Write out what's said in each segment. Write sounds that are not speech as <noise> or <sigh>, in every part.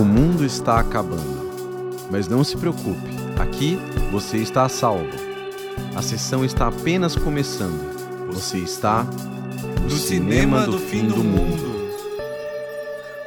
O mundo está acabando. Mas não se preocupe, aqui você está a salvo. A sessão está apenas começando. Você está no cinema do fim do mundo.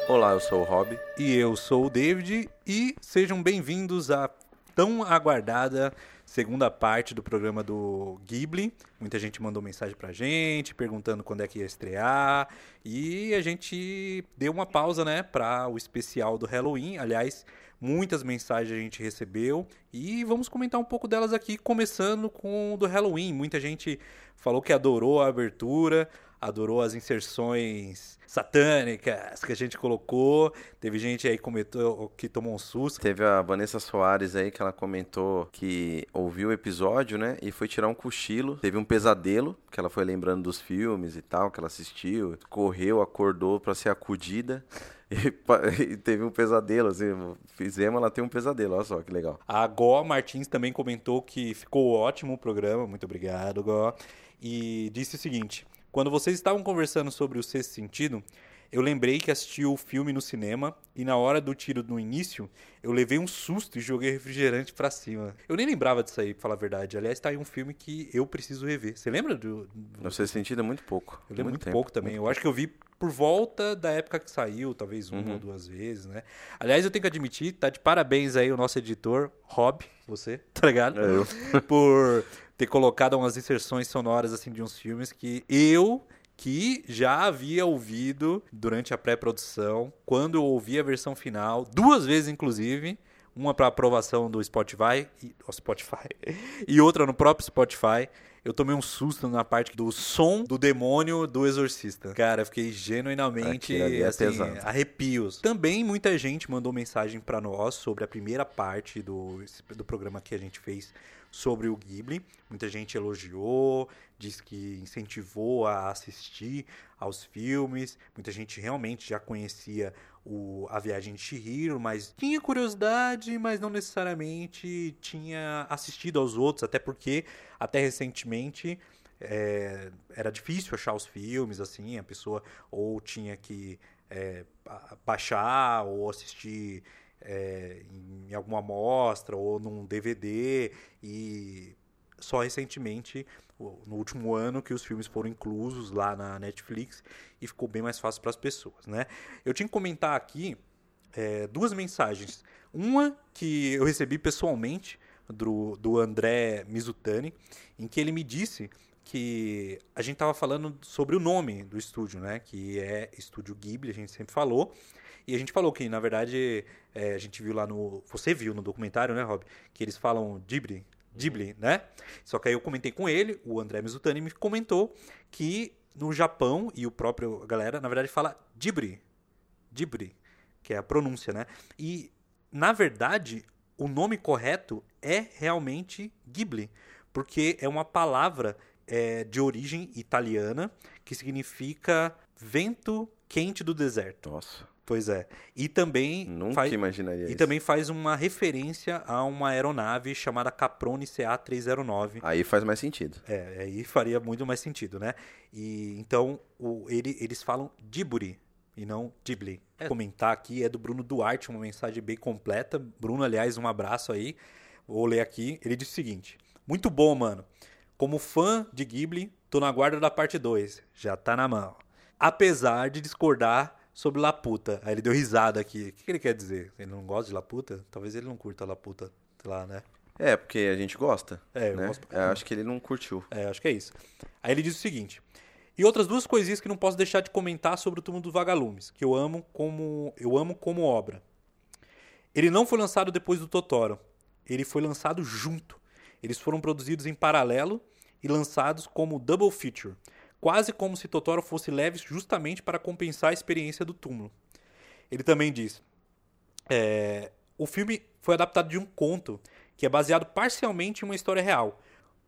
Olá, eu sou o Rob. E eu sou o David e sejam bem-vindos à tão aguardada segunda parte do programa do Ghibli. Muita gente mandou mensagem pra gente, perguntando quando é que ia estrear. E a gente deu uma pausa, né, para o especial do Halloween. Aliás, muitas mensagens a gente recebeu e vamos comentar um pouco delas aqui, começando com o do Halloween. Muita gente falou que adorou a abertura, adorou as inserções satânicas que a gente colocou. Teve gente aí que comentou que tomou um susto. Teve a Vanessa Soares aí que ela comentou que ouviu o episódio, né? E foi tirar um cochilo. Teve um pesadelo, que ela foi lembrando dos filmes e tal, que ela assistiu. Correu, acordou para ser acudida. <laughs> E, teve um pesadelo, assim, fizemos, ela tem um pesadelo, olha só que legal. A Gó Martins também comentou que ficou ótimo o programa, muito obrigado, Gó. E disse o seguinte: quando vocês estavam conversando sobre o sexto sentido, eu lembrei que assisti o filme no cinema e na hora do tiro no início, eu levei um susto e joguei refrigerante para cima. Eu nem lembrava disso aí, pra falar a verdade. Aliás, tá aí um filme que eu preciso rever. Você lembra do. No sexto sentido é muito pouco. Eu lembro muito, muito pouco também. Muito eu pouco. acho que eu vi por volta da época que saiu, talvez uma uhum. ou duas vezes, né? Aliás, eu tenho que admitir, tá de parabéns aí o nosso editor, Rob, você, <laughs> tá ligado? É eu. por ter colocado umas inserções sonoras assim de uns filmes que eu que já havia ouvido durante a pré-produção, quando eu ouvi a versão final, duas vezes inclusive, uma para aprovação do Spotify, e, Spotify <laughs> e outra no próprio Spotify. Eu tomei um susto na parte do som do demônio do exorcista. Cara, eu fiquei genuinamente é assim, arrepios. Também muita gente mandou mensagem para nós sobre a primeira parte do, do programa que a gente fez sobre o Ghibli. Muita gente elogiou, diz que incentivou a assistir aos filmes. Muita gente realmente já conhecia o, a Viagem de Chihiro, mas tinha curiosidade, mas não necessariamente tinha assistido aos outros, até porque até recentemente é, era difícil achar os filmes, assim, a pessoa ou tinha que é, baixar ou assistir é, em alguma amostra ou num DVD e só recentemente, no último ano, que os filmes foram inclusos lá na Netflix e ficou bem mais fácil para as pessoas, né? Eu tinha que comentar aqui é, duas mensagens. Uma que eu recebi pessoalmente do, do André Mizutani, em que ele me disse que a gente estava falando sobre o nome do estúdio, né? Que é Estúdio Ghibli, a gente sempre falou. E a gente falou que, na verdade, é, a gente viu lá no. Você viu no documentário, né, Rob? Que eles falam Ghibli, Ghibli, né? Só que aí eu comentei com ele, o André Mizutani me comentou que no Japão, e o próprio galera, na verdade, fala Ghibli. Ghibli, que é a pronúncia, né? E, na verdade, o nome correto é realmente Ghibli, porque é uma palavra é, de origem italiana que significa vento quente do deserto. Nossa. Pois é. E também. Nunca faz, imaginaria E isso. também faz uma referência a uma aeronave chamada Caprone CA-309. Aí faz mais sentido. É, aí faria muito mais sentido, né? E então o, ele, eles falam Djibouti e não Ghibli. É. Comentar aqui é do Bruno Duarte, uma mensagem bem completa. Bruno, aliás, um abraço aí. Vou ler aqui. Ele diz o seguinte: Muito bom, mano. Como fã de Ghibli, tô na guarda da parte 2. Já tá na mão. Apesar de discordar sobre Laputa. Aí ele deu risada aqui. O que, que ele quer dizer? Ele não gosta de Laputa? Talvez ele não curta Laputa lá, né? É, porque a gente gosta. É, eu né? gosto. É, acho que ele não curtiu. É, acho que é isso. Aí ele diz o seguinte: e outras duas coisinhas que não posso deixar de comentar sobre o Túmulo dos Vagalumes, que eu amo como eu amo como obra. Ele não foi lançado depois do Totoro. Ele foi lançado junto. Eles foram produzidos em paralelo e lançados como double feature quase como se Totoro fosse leve justamente para compensar a experiência do túmulo. Ele também diz: é, o filme foi adaptado de um conto que é baseado parcialmente em uma história real.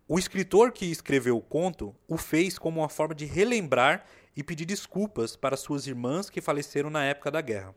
O escritor que escreveu o conto o fez como uma forma de relembrar e pedir desculpas para suas irmãs que faleceram na época da guerra.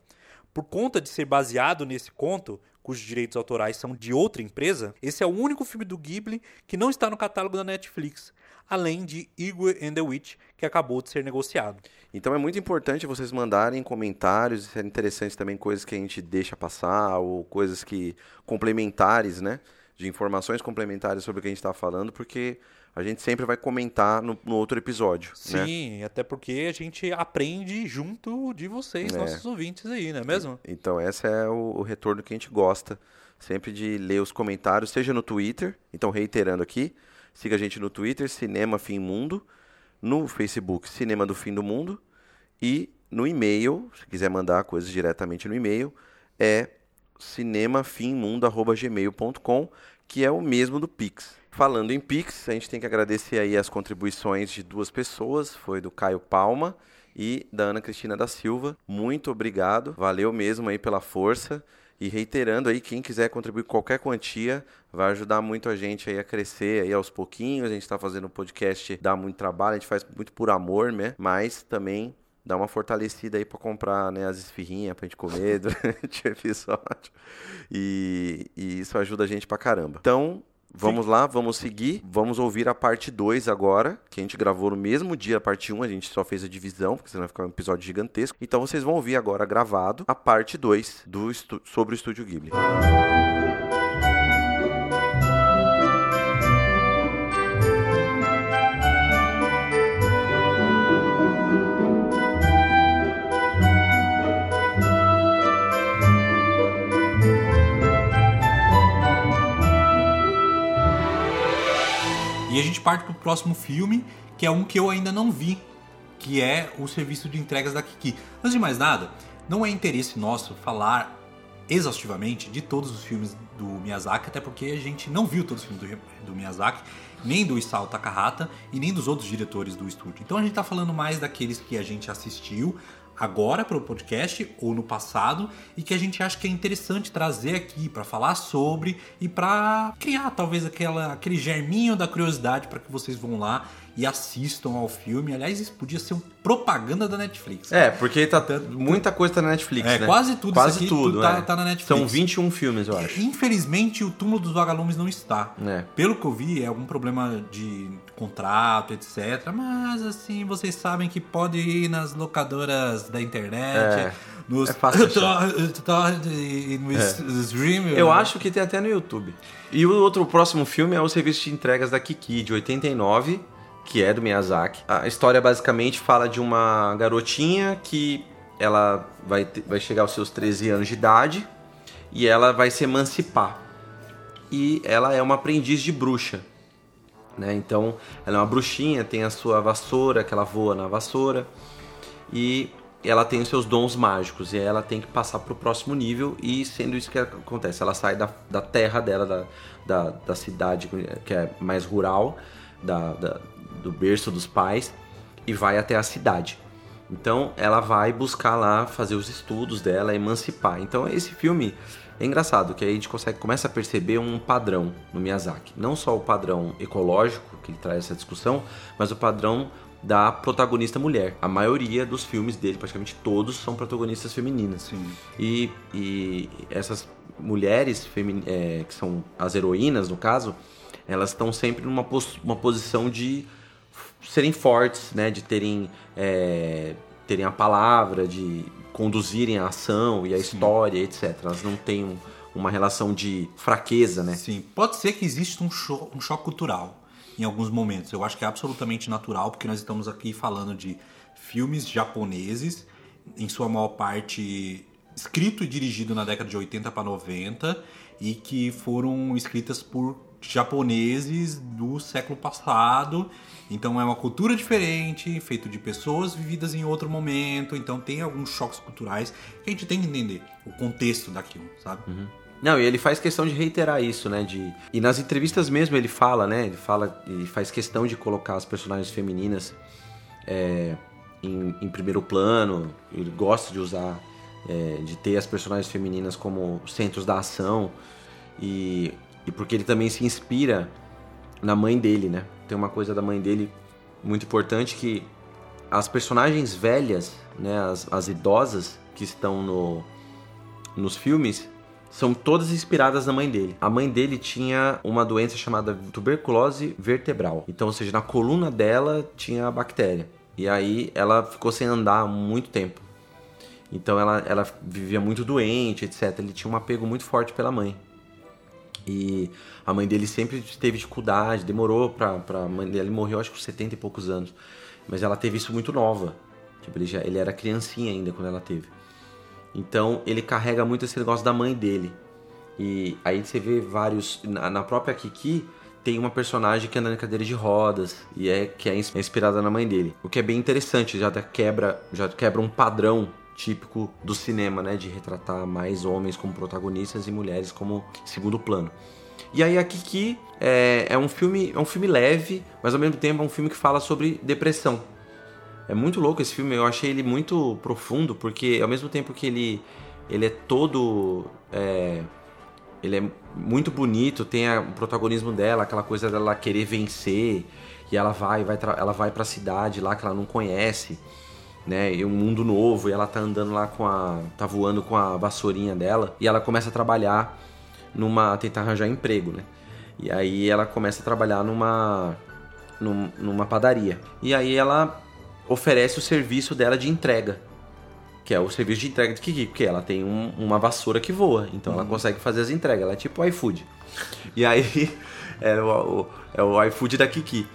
por conta de ser baseado nesse conto, cujos direitos autorais são de outra empresa, esse é o único filme do Ghibli que não está no catálogo da Netflix, além de Igor and the Witch, que acabou de ser negociado. Então é muito importante vocês mandarem comentários, é interessante também coisas que a gente deixa passar ou coisas que complementares, né? De informações complementares sobre o que a gente está falando, porque a gente sempre vai comentar no, no outro episódio. né? Sim, até porque a gente aprende junto de vocês, É. nossos ouvintes aí, não é mesmo? Então, esse é o, o retorno que a gente gosta. Sempre de ler os comentários, seja no Twitter. Então, reiterando aqui, siga a gente no Twitter, Cinema Fim Mundo. No Facebook, Cinema do Fim do Mundo. E no e-mail, se quiser mandar coisas diretamente no e-mail, é cinemafimmundo.gmail.com, que é o mesmo do Pix. Falando em Pix, a gente tem que agradecer aí as contribuições de duas pessoas, foi do Caio Palma e da Ana Cristina da Silva. Muito obrigado, valeu mesmo aí pela força. E reiterando aí, quem quiser contribuir qualquer quantia, vai ajudar muito a gente aí a crescer aí aos pouquinhos. A gente está fazendo podcast, dá muito trabalho, a gente faz muito por amor, né? Mas também dá uma fortalecida aí para comprar né, as esfirrinhas pra gente comer <laughs> durante o episódio. E, e isso ajuda a gente pra caramba. Então, vamos lá, vamos seguir. Vamos ouvir a parte 2 agora, que a gente gravou no mesmo dia a parte 1, a gente só fez a divisão, porque senão vai ficar um episódio gigantesco. Então vocês vão ouvir agora gravado a parte 2 do estu- sobre o Estúdio Ghibli. E a gente parte pro próximo filme, que é um que eu ainda não vi, que é o serviço de entregas da Kiki. Antes de mais nada, não é interesse nosso falar exaustivamente de todos os filmes do Miyazaki, até porque a gente não viu todos os filmes do, do Miyazaki, nem do Isao Takahata e nem dos outros diretores do estúdio. Então a gente tá falando mais daqueles que a gente assistiu agora para o podcast ou no passado e que a gente acha que é interessante trazer aqui para falar sobre e para criar talvez aquela, aquele germinho da curiosidade para que vocês vão lá e assistam ao filme. Aliás, isso podia ser um propaganda da Netflix. É, porque tá, muita coisa tá na Netflix, É, né? quase tudo Quase aqui tudo, tá- é. tá na Netflix. São 21 filmes, eu acho. Infelizmente, o túmulo dos vagalumes não está. É. Pelo que eu vi, é algum problema de contrato, etc. Mas, assim, vocês sabem que pode ir nas locadoras da internet, É. nos É fácil stream. Eu acho que tem até no YouTube. E o outro próximo filme é o Serviço de Entregas da Kiki, de 89, que é do Miyazaki. A história basicamente fala de uma garotinha que ela vai, ter- vai chegar aos seus 13 anos de idade e ela vai se emancipar. E ela é uma aprendiz de bruxa. Né? Então, ela é uma bruxinha, tem a sua vassoura, que ela voa na vassoura. E ela tem os seus dons mágicos. E ela tem que passar para o próximo nível. E sendo isso que acontece, ela sai da, da terra dela, da, da, da cidade que é mais rural, da, da- do berço dos pais, e vai até a cidade. Então ela vai buscar lá fazer os estudos dela, emancipar. Então esse filme é engraçado, que aí a gente consegue começa a perceber um padrão no Miyazaki. Não só o padrão ecológico, que ele traz essa discussão, mas o padrão da protagonista mulher. A maioria dos filmes dele, praticamente todos, são protagonistas femininas. Sim. E, e essas mulheres femi- é, que são as heroínas, no caso, elas estão sempre numa pos- uma posição de serem fortes, né? De terem, é, terem a palavra, de conduzirem a ação e a história, etc. Elas não têm um- uma relação de fraqueza, né? Sim, pode ser que exista um, cho- um choque cultural em alguns momentos. Eu acho que é absolutamente natural, porque nós estamos aqui falando de filmes japoneses, em sua maior parte escrito e dirigido na década de 80 para 90, e que foram escritas por japoneses do século passado. Então é uma cultura diferente, feito de pessoas vividas em outro momento. Então tem alguns choques culturais que a gente tem que entender o contexto daquilo, sabe? Não, e ele faz questão de reiterar isso, né? De... E nas entrevistas mesmo ele fala, né? Ele fala e faz questão de colocar as personagens femininas é, em, em primeiro plano. Ele gosta de usar, é, de ter as personagens femininas como centros da ação. E, e porque ele também se inspira na mãe dele, né? Tem uma coisa da mãe dele muito importante que as personagens velhas, né? As, as idosas que estão no, nos filmes são todas inspiradas na mãe dele. A mãe dele tinha uma doença chamada tuberculose vertebral. Então, ou seja, na coluna dela tinha a bactéria. E aí ela ficou sem andar muito tempo. Então ela, ela vivia muito doente, etc. Ele tinha um apego muito forte pela mãe. E a mãe dele sempre teve dificuldade, demorou pra, pra mãe dele. Ele morreu acho que com 70 e poucos anos. Mas ela teve isso muito nova. Tipo, ele, já, ele era criancinha ainda quando ela teve. Então ele carrega muito esse negócio da mãe dele. E aí você vê vários. Na, na própria Kiki tem uma personagem que anda na cadeira de rodas e é que é inspirada na mãe dele. O que é bem interessante, já quebra, já quebra um padrão típico do cinema, né, de retratar mais homens como protagonistas e mulheres como segundo plano. E aí a Kiki é, é um filme, é um filme leve, mas ao mesmo tempo é um filme que fala sobre depressão. É muito louco esse filme, eu achei ele muito profundo, porque ao mesmo tempo que ele, ele é todo. É, ele é muito bonito, tem a, o protagonismo dela, aquela coisa dela querer vencer, e ela vai, vai ela vai pra cidade lá que ela não conhece, né? E um mundo novo, e ela tá andando lá com a. tá voando com a vassourinha dela, e ela começa a trabalhar numa. tentar arranjar emprego, né? E aí ela começa a trabalhar numa. numa padaria. E aí ela oferece o serviço dela de entrega. Que é o serviço de entrega de Kiki, porque ela tem um, uma vassoura que voa, então uhum. ela consegue fazer as entregas. Ela é tipo o iFood. E aí <laughs> é o, o, é o iFood da Kiki.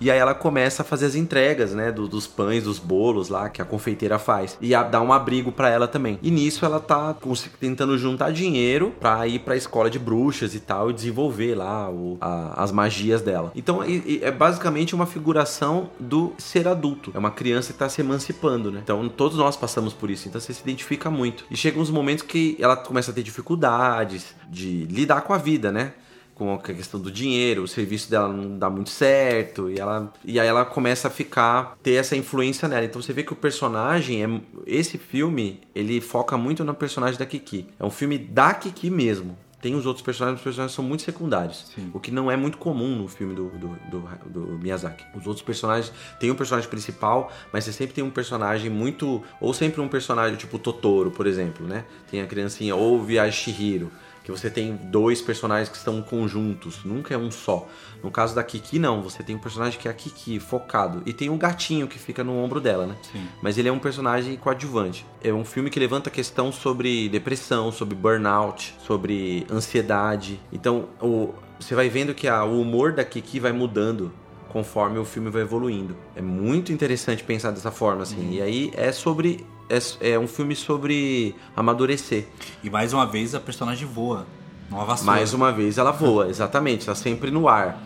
E aí ela começa a fazer as entregas, né, do, dos pães, dos bolos lá que a confeiteira faz. E a, dá um abrigo para ela também. E nisso ela tá tentando juntar dinheiro para ir para a escola de bruxas e tal e desenvolver lá o, a, as magias dela. Então e é basicamente uma figuração do ser adulto. É uma criança que tá se emancipando, né? Então todos nós passamos por isso. Então você se identifica muito. E chega uns momentos que ela começa a ter dificuldades de lidar com a vida, né? Com a questão do dinheiro, o serviço dela não dá muito certo, e ela e aí ela começa a ficar ter essa influência nela. Então você vê que o personagem é esse filme, ele foca muito no personagem da Kiki. É um filme da Kiki mesmo. Tem os outros personagens, os personagens são muito secundários. Sim. O que não é muito comum no filme do, do, do, do, Miyazaki. Os outros personagens tem um personagem principal, mas você sempre tem um personagem muito. Ou sempre um personagem tipo Totoro, por exemplo, né? Tem a criancinha, ou Viagem Shihiro que você tem dois personagens que estão conjuntos, nunca é um só. No caso da Kiki, não, você tem um personagem que é a Kiki, focado, e tem um gatinho que fica no ombro dela, né? Sim. Mas ele é um personagem coadjuvante. É um filme que levanta questão sobre depressão, sobre burnout, sobre ansiedade. Então, o, você vai vendo que a, o humor da Kiki vai mudando conforme o filme vai evoluindo. É muito interessante pensar dessa forma, assim. Uhum. E aí é sobre é, é um filme sobre amadurecer. E mais uma vez a personagem voa. Vassoura. Mais uma vez ela voa, exatamente. Tá sempre no ar.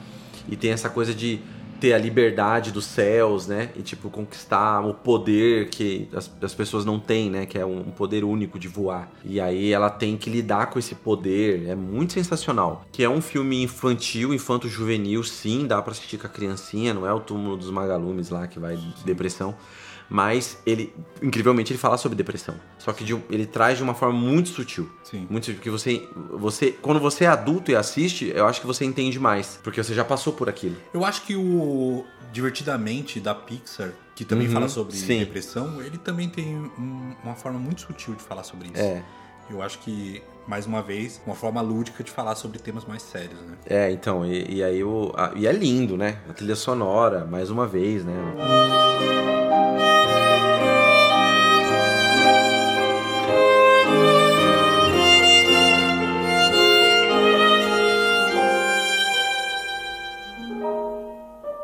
E tem essa coisa de ter a liberdade dos céus, né? E tipo, conquistar o poder que as, as pessoas não têm, né? Que é um, um, poder único de voar. E aí ela tem que lidar com esse poder. É muito sensacional. Que é um filme infantil, infanto-juvenil, sim, dá pra assistir com a criancinha, não é o túmulo dos magalumes lá que vai de depressão mas ele, incrivelmente, ele fala sobre depressão. Só que de, ele traz de uma forma muito sutil. Sim. Muito sutil, porque você, você, quando você é adulto e assiste, eu acho que você entende mais, porque você já passou por aquilo. Eu acho que o Divertidamente da Pixar, que também uhum, fala sobre sim. depressão, ele também tem um, uma forma muito sutil de falar sobre isso. É. Eu acho que mais uma vez, uma forma lúdica de falar sobre temas mais sérios, né? É, então, e, e aí o. A, e é lindo, né? A trilha sonora, mais uma vez, né?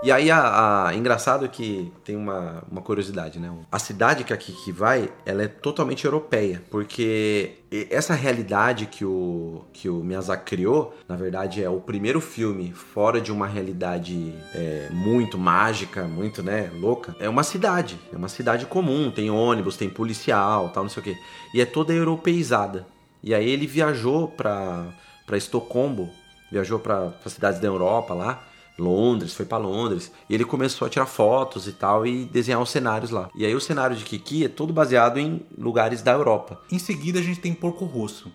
E aí, a, a, engraçado que tem uma, uma curiosidade, né? A cidade que a Kiki vai, ela é totalmente europeia, porque essa realidade que o, que o Miyazaki criou, na verdade, é o primeiro filme fora de uma realidade é, muito mágica, muito, né, louca. É uma cidade, é uma cidade comum, tem ônibus, tem policial, tal, não sei o quê. E é toda europeizada. E aí ele viajou para Estocolmo, viajou para cidades da Europa lá, Londres, foi para Londres, e ele começou a tirar fotos e tal e desenhar os cenários lá. E aí o cenário de Kiki é todo baseado em lugares da Europa. Em seguida a gente tem Porco Rosso.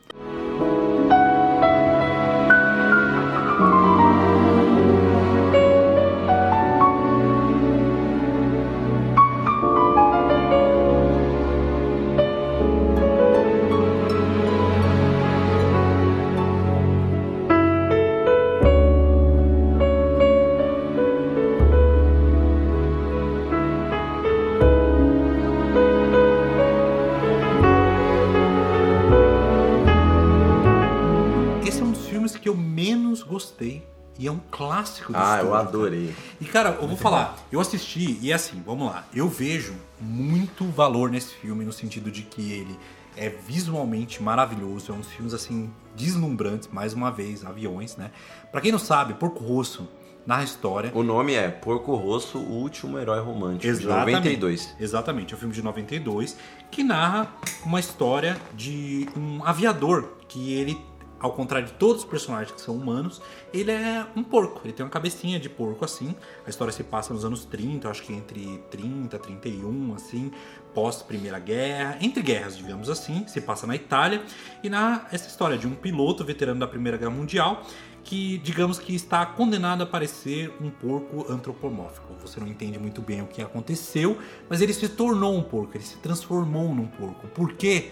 Clássico do Ah, eu estúdio, adorei. E cara, eu vou falar, eu assisti e é assim, vamos lá. Eu vejo muito valor nesse filme no sentido de que ele é visualmente maravilhoso, é um dos filmes assim deslumbrantes, mais uma vez, aviões, né? Pra quem não sabe, Porco Rosso narra a história O nome é Porco Rosso, o último herói romântico, de 92. Exatamente, é um filme de 92 que narra uma história de um aviador que ele, ao contrário de todos os personagens que são humanos, ele é um porco. Ele tem uma cabecinha de porco assim. A história se passa nos anos 30, eu acho que entre 30, 31, assim, pós Primeira Guerra, entre guerras, digamos assim, se passa na Itália e na essa história de um piloto veterano da Primeira Guerra Mundial que, digamos que está condenado a parecer um porco antropomórfico. Você não entende muito bem o que aconteceu, mas ele se tornou um porco, ele se transformou num porco. Por quê?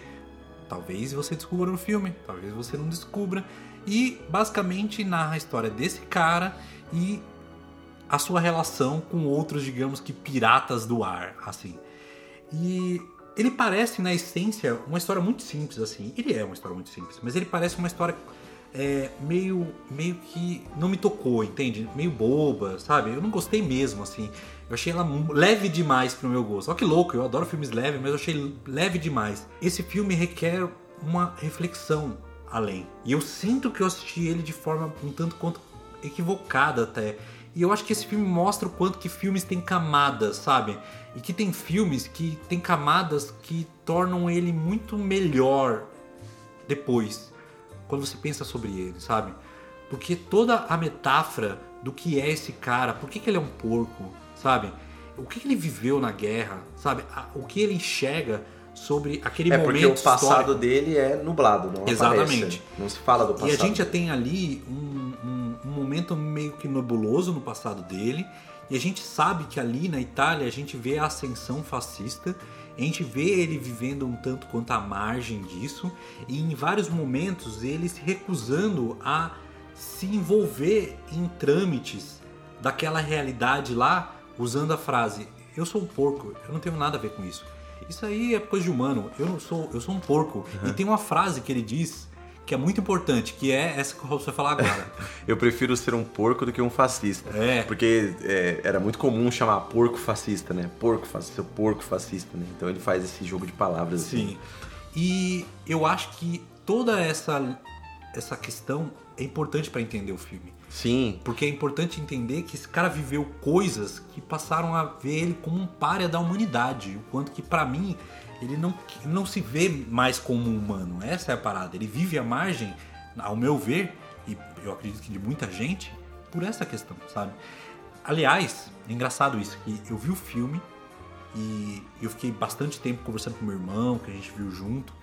Talvez você descubra no filme, talvez você não descubra. E basicamente narra a história desse cara e a sua relação com outros, digamos que piratas do ar, assim. E ele parece, na essência, uma história muito simples, assim. Ele é uma história muito simples, mas ele parece uma história é, meio, meio que não me tocou, entende? Meio boba, sabe? Eu não gostei mesmo, assim. Eu achei ela leve demais pro meu gosto. Olha que louco, eu adoro filmes leves, mas eu achei leve demais. Esse filme requer uma reflexão além. E eu sinto que eu assisti ele de forma um tanto quanto equivocada até. E eu acho que esse filme mostra o quanto que filmes têm camadas, sabe? E que tem filmes que tem camadas que tornam ele muito melhor depois, quando você pensa sobre ele, sabe? Porque toda a metáfora do que é esse cara, por que, que ele é um porco, sabe? O que, ele viveu na guerra, sabe? O que ele enxerga sobre aquele É momento porque o passado histórico. dele é nublado, não Exatamente. aparece. Não se fala do passado. E a gente já tem ali um, um- um momento meio que nebuloso no passado dele. E a gente sabe que ali na Itália a gente vê a ascensão fascista. A gente vê ele vivendo um tanto quanto à margem disso. E em vários momentos ele se recusando a se envolver em trâmites daquela realidade lá, usando a frase: Eu sou um porco, eu não tenho nada a ver com isso. Isso aí é coisa de humano, eu não sou, eu sou um porco. E tem uma frase que ele diz que é muito importante, que é essa que Robson vai falar agora. <laughs> Eu prefiro ser um porco do que um fascista. É. Porque é, era muito comum chamar porco fascista, né? Porco fascista, porco fascista, né? Então ele faz esse jogo de palavras assim. Sim. E eu acho que toda essa essa questão é importante para entender o filme. Sim. Porque é importante entender que esse cara viveu coisas que passaram a ver ele como um párea da humanidade. O quanto que, pra mim, ele não, não se vê mais como um humano. Essa é a parada. Ele vive à margem, ao meu ver, e eu acredito que de muita gente, por essa questão, sabe? Aliás, é engraçado isso, que eu vi o filme e eu fiquei bastante tempo conversando com meu irmão, que a gente viu junto.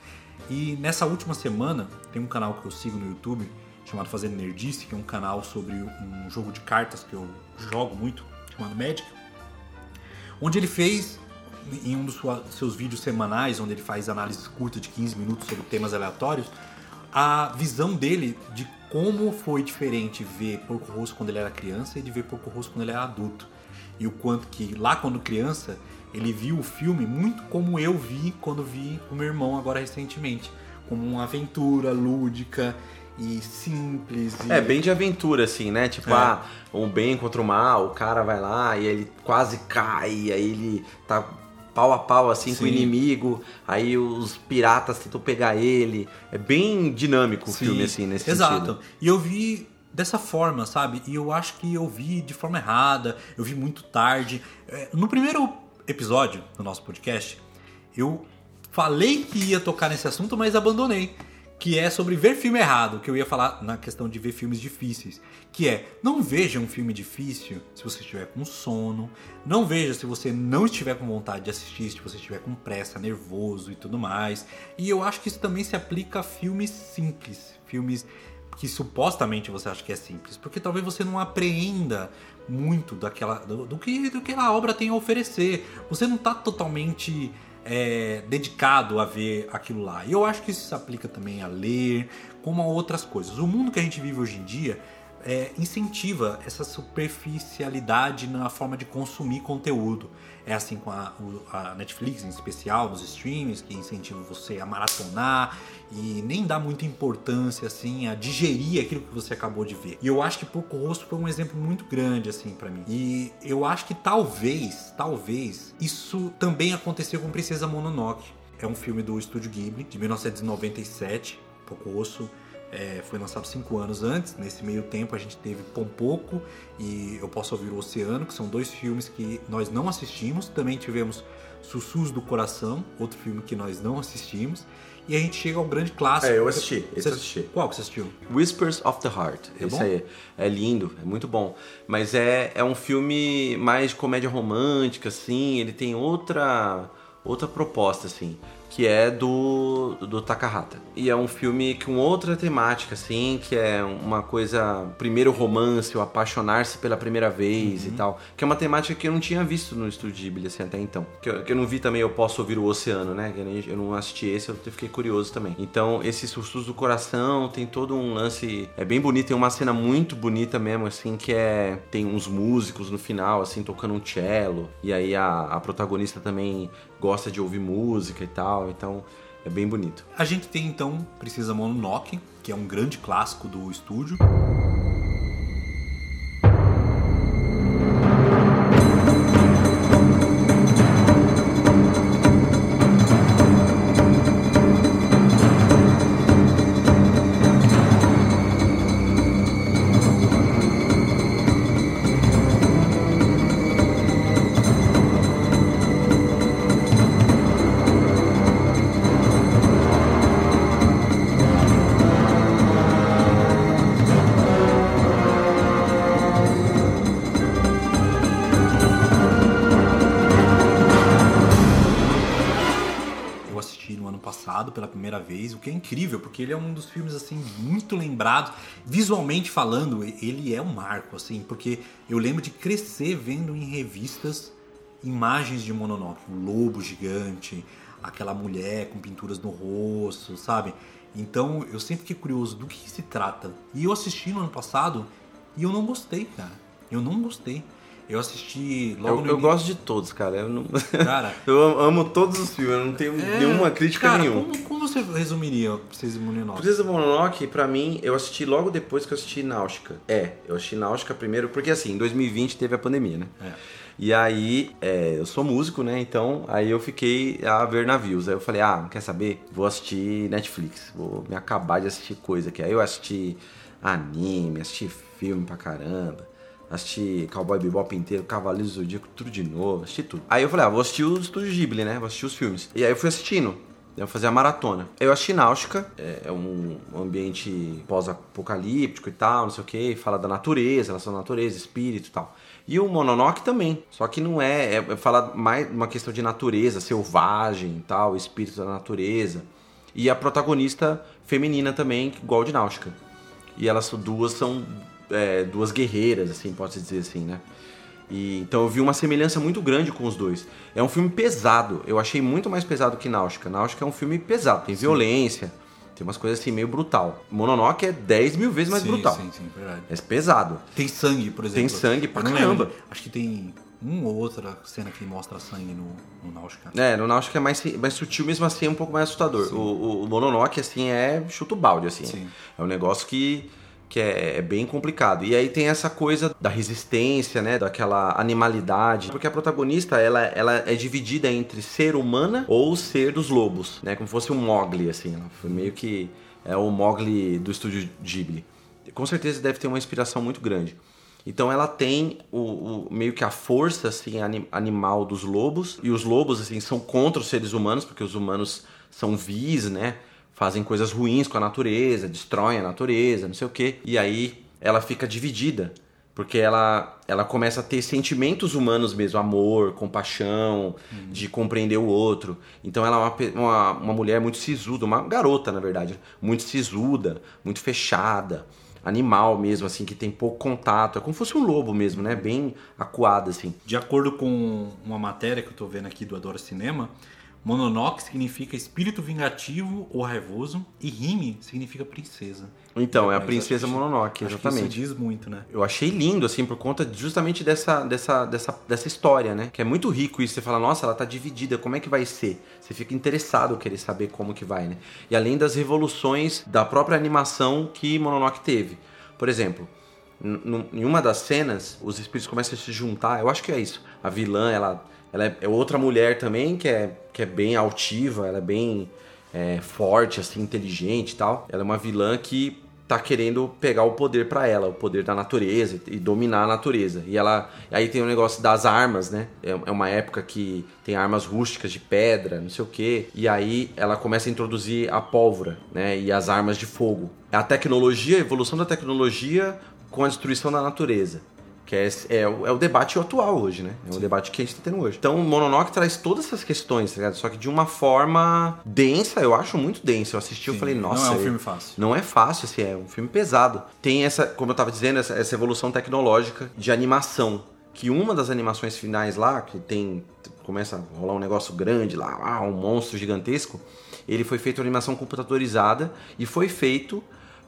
E nessa última semana, tem um canal que eu sigo no YouTube chamado Fazendo Nerdice, que é um canal sobre um jogo de cartas que eu jogo muito, chamado Magic, onde ele fez em um dos sua- seus vídeos semanais, onde ele faz análises curtas de 15 minutos sobre temas aleatórios, a visão dele de como foi diferente ver Porco Rosso quando ele era criança e de ver Porco Rosso quando ele era adulto. E o quanto que lá quando criança ele viu o filme muito como eu vi quando vi o meu irmão agora recentemente, como uma aventura lúdica e simples. E... É, bem de aventura, assim, né? Tipo, É. ah, um bem contra o mal, o cara vai lá e ele quase cai, aí ele tá pau a pau, assim, com o Sim. inimigo, aí os piratas tentam pegar ele. É bem dinâmico o Sim, filme, assim, nesse Exato. sentido. E eu vi dessa forma, sabe? E eu acho que eu vi de forma errada, eu vi muito tarde. É, No primeiro episódio do nosso podcast, eu falei que ia tocar nesse assunto, mas abandonei. Que é sobre ver filme errado, que eu ia falar na questão de ver filmes difíceis. Que é, não veja um filme difícil se você estiver com sono. Não veja se você não estiver com vontade de assistir, se você estiver com pressa, nervoso e tudo mais. E eu acho que isso também se aplica a filmes simples. Filmes que supostamente você acha que é simples, porque talvez você não apreenda muito daquela do, do que do que a obra tem a oferecer. Você não está totalmente é, dedicado a ver aquilo lá. E eu acho que isso se aplica também a ler, como a outras coisas. O mundo que a gente vive hoje em dia é, incentiva essa superficialidade na forma de consumir conteúdo. É assim com a, a, Netflix em especial, nos streams, que incentiva você a maratonar e nem dá muita importância assim a digerir aquilo que você acabou de ver. E eu acho que Pouco Rosto foi um exemplo muito grande assim para mim. E eu acho que talvez, talvez isso também aconteceu com Princesa Mononoke. É um filme do estúdio Ghibli de 1997, Pouco Osso é, foi lançado cinco anos antes. Nesse meio tempo a gente teve Pompoco e Eu Posso Ouvir o Oceano, que são dois filmes que nós não assistimos. Também tivemos Sussurros do Coração, outro filme que nós não assistimos. E a gente chega ao grande clássico. É, eu assisti. Esse você assisti. Qual que você assistiu? Whispers of the Heart. É esse bom? aí. É lindo, é muito bom. Mas é, é um filme mais de comédia romântica, assim. Ele tem outra, outra proposta, assim que é do, do Takahata. E é um filme com outra temática, assim, que é uma coisa, primeiro romance, o apaixonar-se pela primeira vez uhum. e tal. Que é uma temática que eu não tinha visto no Estúdio Ghibli, assim, até então. Que eu, que eu não vi também Eu Posso Ouvir o Oceano, né? Eu não assisti esse, eu fiquei curioso também. Então, esse Sussurros do Coração tem todo um lance... É bem bonito, tem uma cena muito bonita mesmo, assim, que é... Tem uns músicos no final, assim, tocando um cello. E aí a, a protagonista também gosta de ouvir música e tal, então é bem bonito. A gente tem então Precisa Mononoke, que é um grande clássico do estúdio. Que é incrível, porque ele é um dos filmes assim muito lembrados, visualmente falando, ele é um marco assim, porque eu lembro de crescer vendo em revistas imagens de Mononoke, um lobo gigante, aquela mulher com pinturas no rosto, sabe? Então eu sempre fiquei curioso do que se trata. E eu assisti no ano passado e eu não gostei, cara. Eu não gostei. Eu assisti logo eu, no Eu gosto de todos, cara. Eu, não... cara, <laughs> eu amo todos os filmes, eu não tenho é, nenhuma crítica cara, nenhuma. Como, como você resumiria Princesa Mononoke? Princesa Mononoke, pra mim, eu assisti logo depois que eu assisti Náutica. É, eu assisti Náutica primeiro, porque assim, em 2020 teve a pandemia, né? É. E aí, é, eu sou músico, né? Então, aí eu fiquei a ver navios. Aí eu falei, ah, quer saber? Vou assistir Netflix. Vou me acabar de assistir coisa aqui. Aí eu assisti anime, assisti filme pra caramba assisti Cowboy Bebop inteiro, Cavaleiros do Zodíaco, tudo de novo, assisti tudo. Aí eu falei, ah, vou assistir o Estúdio Ghibli, né? Vou assistir os filmes. E aí eu fui assistindo. Eu fazer a maratona. Eu assisti Náutica, é, é um ambiente pós-apocalíptico e tal, não sei o que, fala da natureza, relação à natureza, espírito e tal. E o Mononoke também, só que não é, é, é fala mais uma questão de natureza, selvagem e tal, espírito da natureza. E a protagonista feminina também, igual de Náutica. E elas duas são é, duas guerreiras, assim, pode-se dizer assim, né? E, então eu vi uma semelhança muito grande com os dois. É um filme pesado, eu achei muito mais pesado que Náutica. Náutica é um filme pesado, tem sim. violência, tem umas coisas assim meio brutal. Mononoke é 10 mil vezes mais sim, brutal. Sim, sim, verdade. É pesado. Tem sangue, por exemplo. Tem sangue pra caramba. Acho que tem uma ou outra cena que mostra sangue no, no Náutica. É, no Náutica é mais, mais sutil, mesmo assim é um pouco mais assustador. O, o, o, Mononoke, assim, é chuto balde, assim. Sim. É um negócio que que é, é, bem complicado. E aí tem essa coisa da resistência, né, daquela animalidade, porque a protagonista ela, ela é dividida entre ser humana ou ser dos lobos, né, como se fosse um Mogli assim. Foi meio que é o Mogli do estúdio Ghibli. Com certeza deve ter uma inspiração muito grande. Então ela tem o, o, meio que a força assim anim, animal dos lobos e os lobos assim são contra os seres humanos porque os humanos são vis, né? Fazem coisas ruins com a natureza, destroem a natureza, não sei o quê. E aí ela fica dividida, porque ela, ela começa a ter sentimentos humanos mesmo, amor, compaixão, uhum. de compreender o outro. Então ela é uma, uma, uma mulher muito sisuda, uma garota, na verdade, muito sisuda, muito fechada animal mesmo, assim, que tem pouco contato. É como se fosse um lobo mesmo, né? Bem acuado, assim. De acordo com uma matéria que eu tô vendo aqui do Adoro Cinema, Mononoke significa espírito vingativo ou raivoso e Rime significa princesa. Então, é a princesa acho Mononoke, Acho que exatamente. isso diz muito, né? Eu achei lindo, assim, por conta justamente dessa, dessa, dessa, dessa história, né? Que é muito rico isso. Você fala, nossa, ela tá dividida, como é que vai ser? Você fica interessado em querer saber como que vai, né? E além das revoluções da própria animação que Mononoke teve. Por exemplo, em uma das cenas, os espíritos começam a se juntar. Eu acho que é isso. A vilã, ela, ela é- é outra mulher também, que é, que é bem altiva, ela é bem é, forte, assim, inteligente e tal. Ela é uma vilã que tá querendo pegar o poder pra ela, o poder da natureza e dominar a natureza. E ela, aí tem o negócio das armas, né? É é uma época que tem armas rústicas de pedra, não sei o quê. E aí ela começa a introduzir a pólvora, né? E as armas de fogo. A tecnologia, a evolução da tecnologia com a destruição da natureza. Que é, é, o, é o debate atual hoje, né? É o debate que a gente tá tendo hoje. Então, o Mononoke traz todas essas questões, tá ligado? Só que de uma forma densa, eu acho muito densa. Eu assisti, Sim, falei, nossa. Não é um eu- filme fácil. não é fácil, assim, é um filme pesado. Tem essa, como eu tava dizendo, essa, essa evolução tecnológica de animação. Que uma das animações finais lá, que tem. Começa a rolar um negócio grande lá, ah, um monstro gigantesco. Ele foi feito em animação computadorizada e foi feito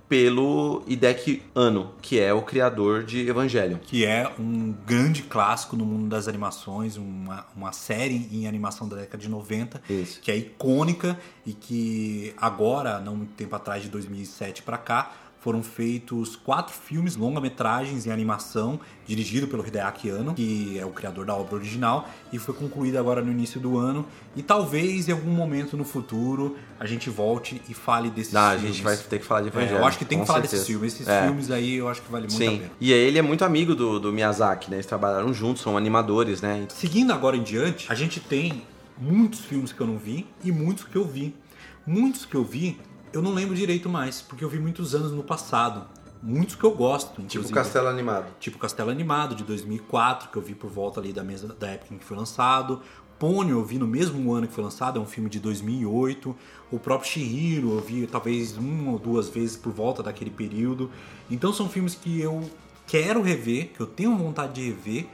pelo Hideki Anno, que é o criador de Evangelho. Que é um grande clássico no mundo das animações, uma, uma série em animação da década de 90, Isso. que é icônica e que agora, não muito tempo atrás, de 2007 pra cá, foram feitos quatro filmes, longa-metragens em animação, dirigido pelo Hideaki Anno, que é o criador da obra original, e foi concluído agora no início do ano. E talvez em algum momento no futuro a gente volte e fale desses Ah, a filmes. gente vai ter que falar de É, Evangelho. eu acho que tem que falar certeza. desses filmes. Esses É. filmes aí eu acho que vale muito a Sim. pena. E ele é muito amigo do, do Miyazaki, né? Eles trabalharam juntos, são animadores, né? Seguindo agora em diante, a gente tem muitos filmes que eu não vi e muitos que eu vi. Muitos que eu vi, eu não lembro direito mais, porque eu vi muitos anos no passado. Muitos que eu gosto, Tipo inclusive. Castelo Animado. Tipo Castelo Animado, de 2004, que eu vi por volta ali da, mesa, da época em que foi lançado. Pônio eu vi no mesmo ano que foi lançado, é um filme de 2008. O próprio Shihiro eu vi talvez uma ou duas vezes por volta daquele período. Então são filmes que eu quero rever, que eu tenho vontade de rever.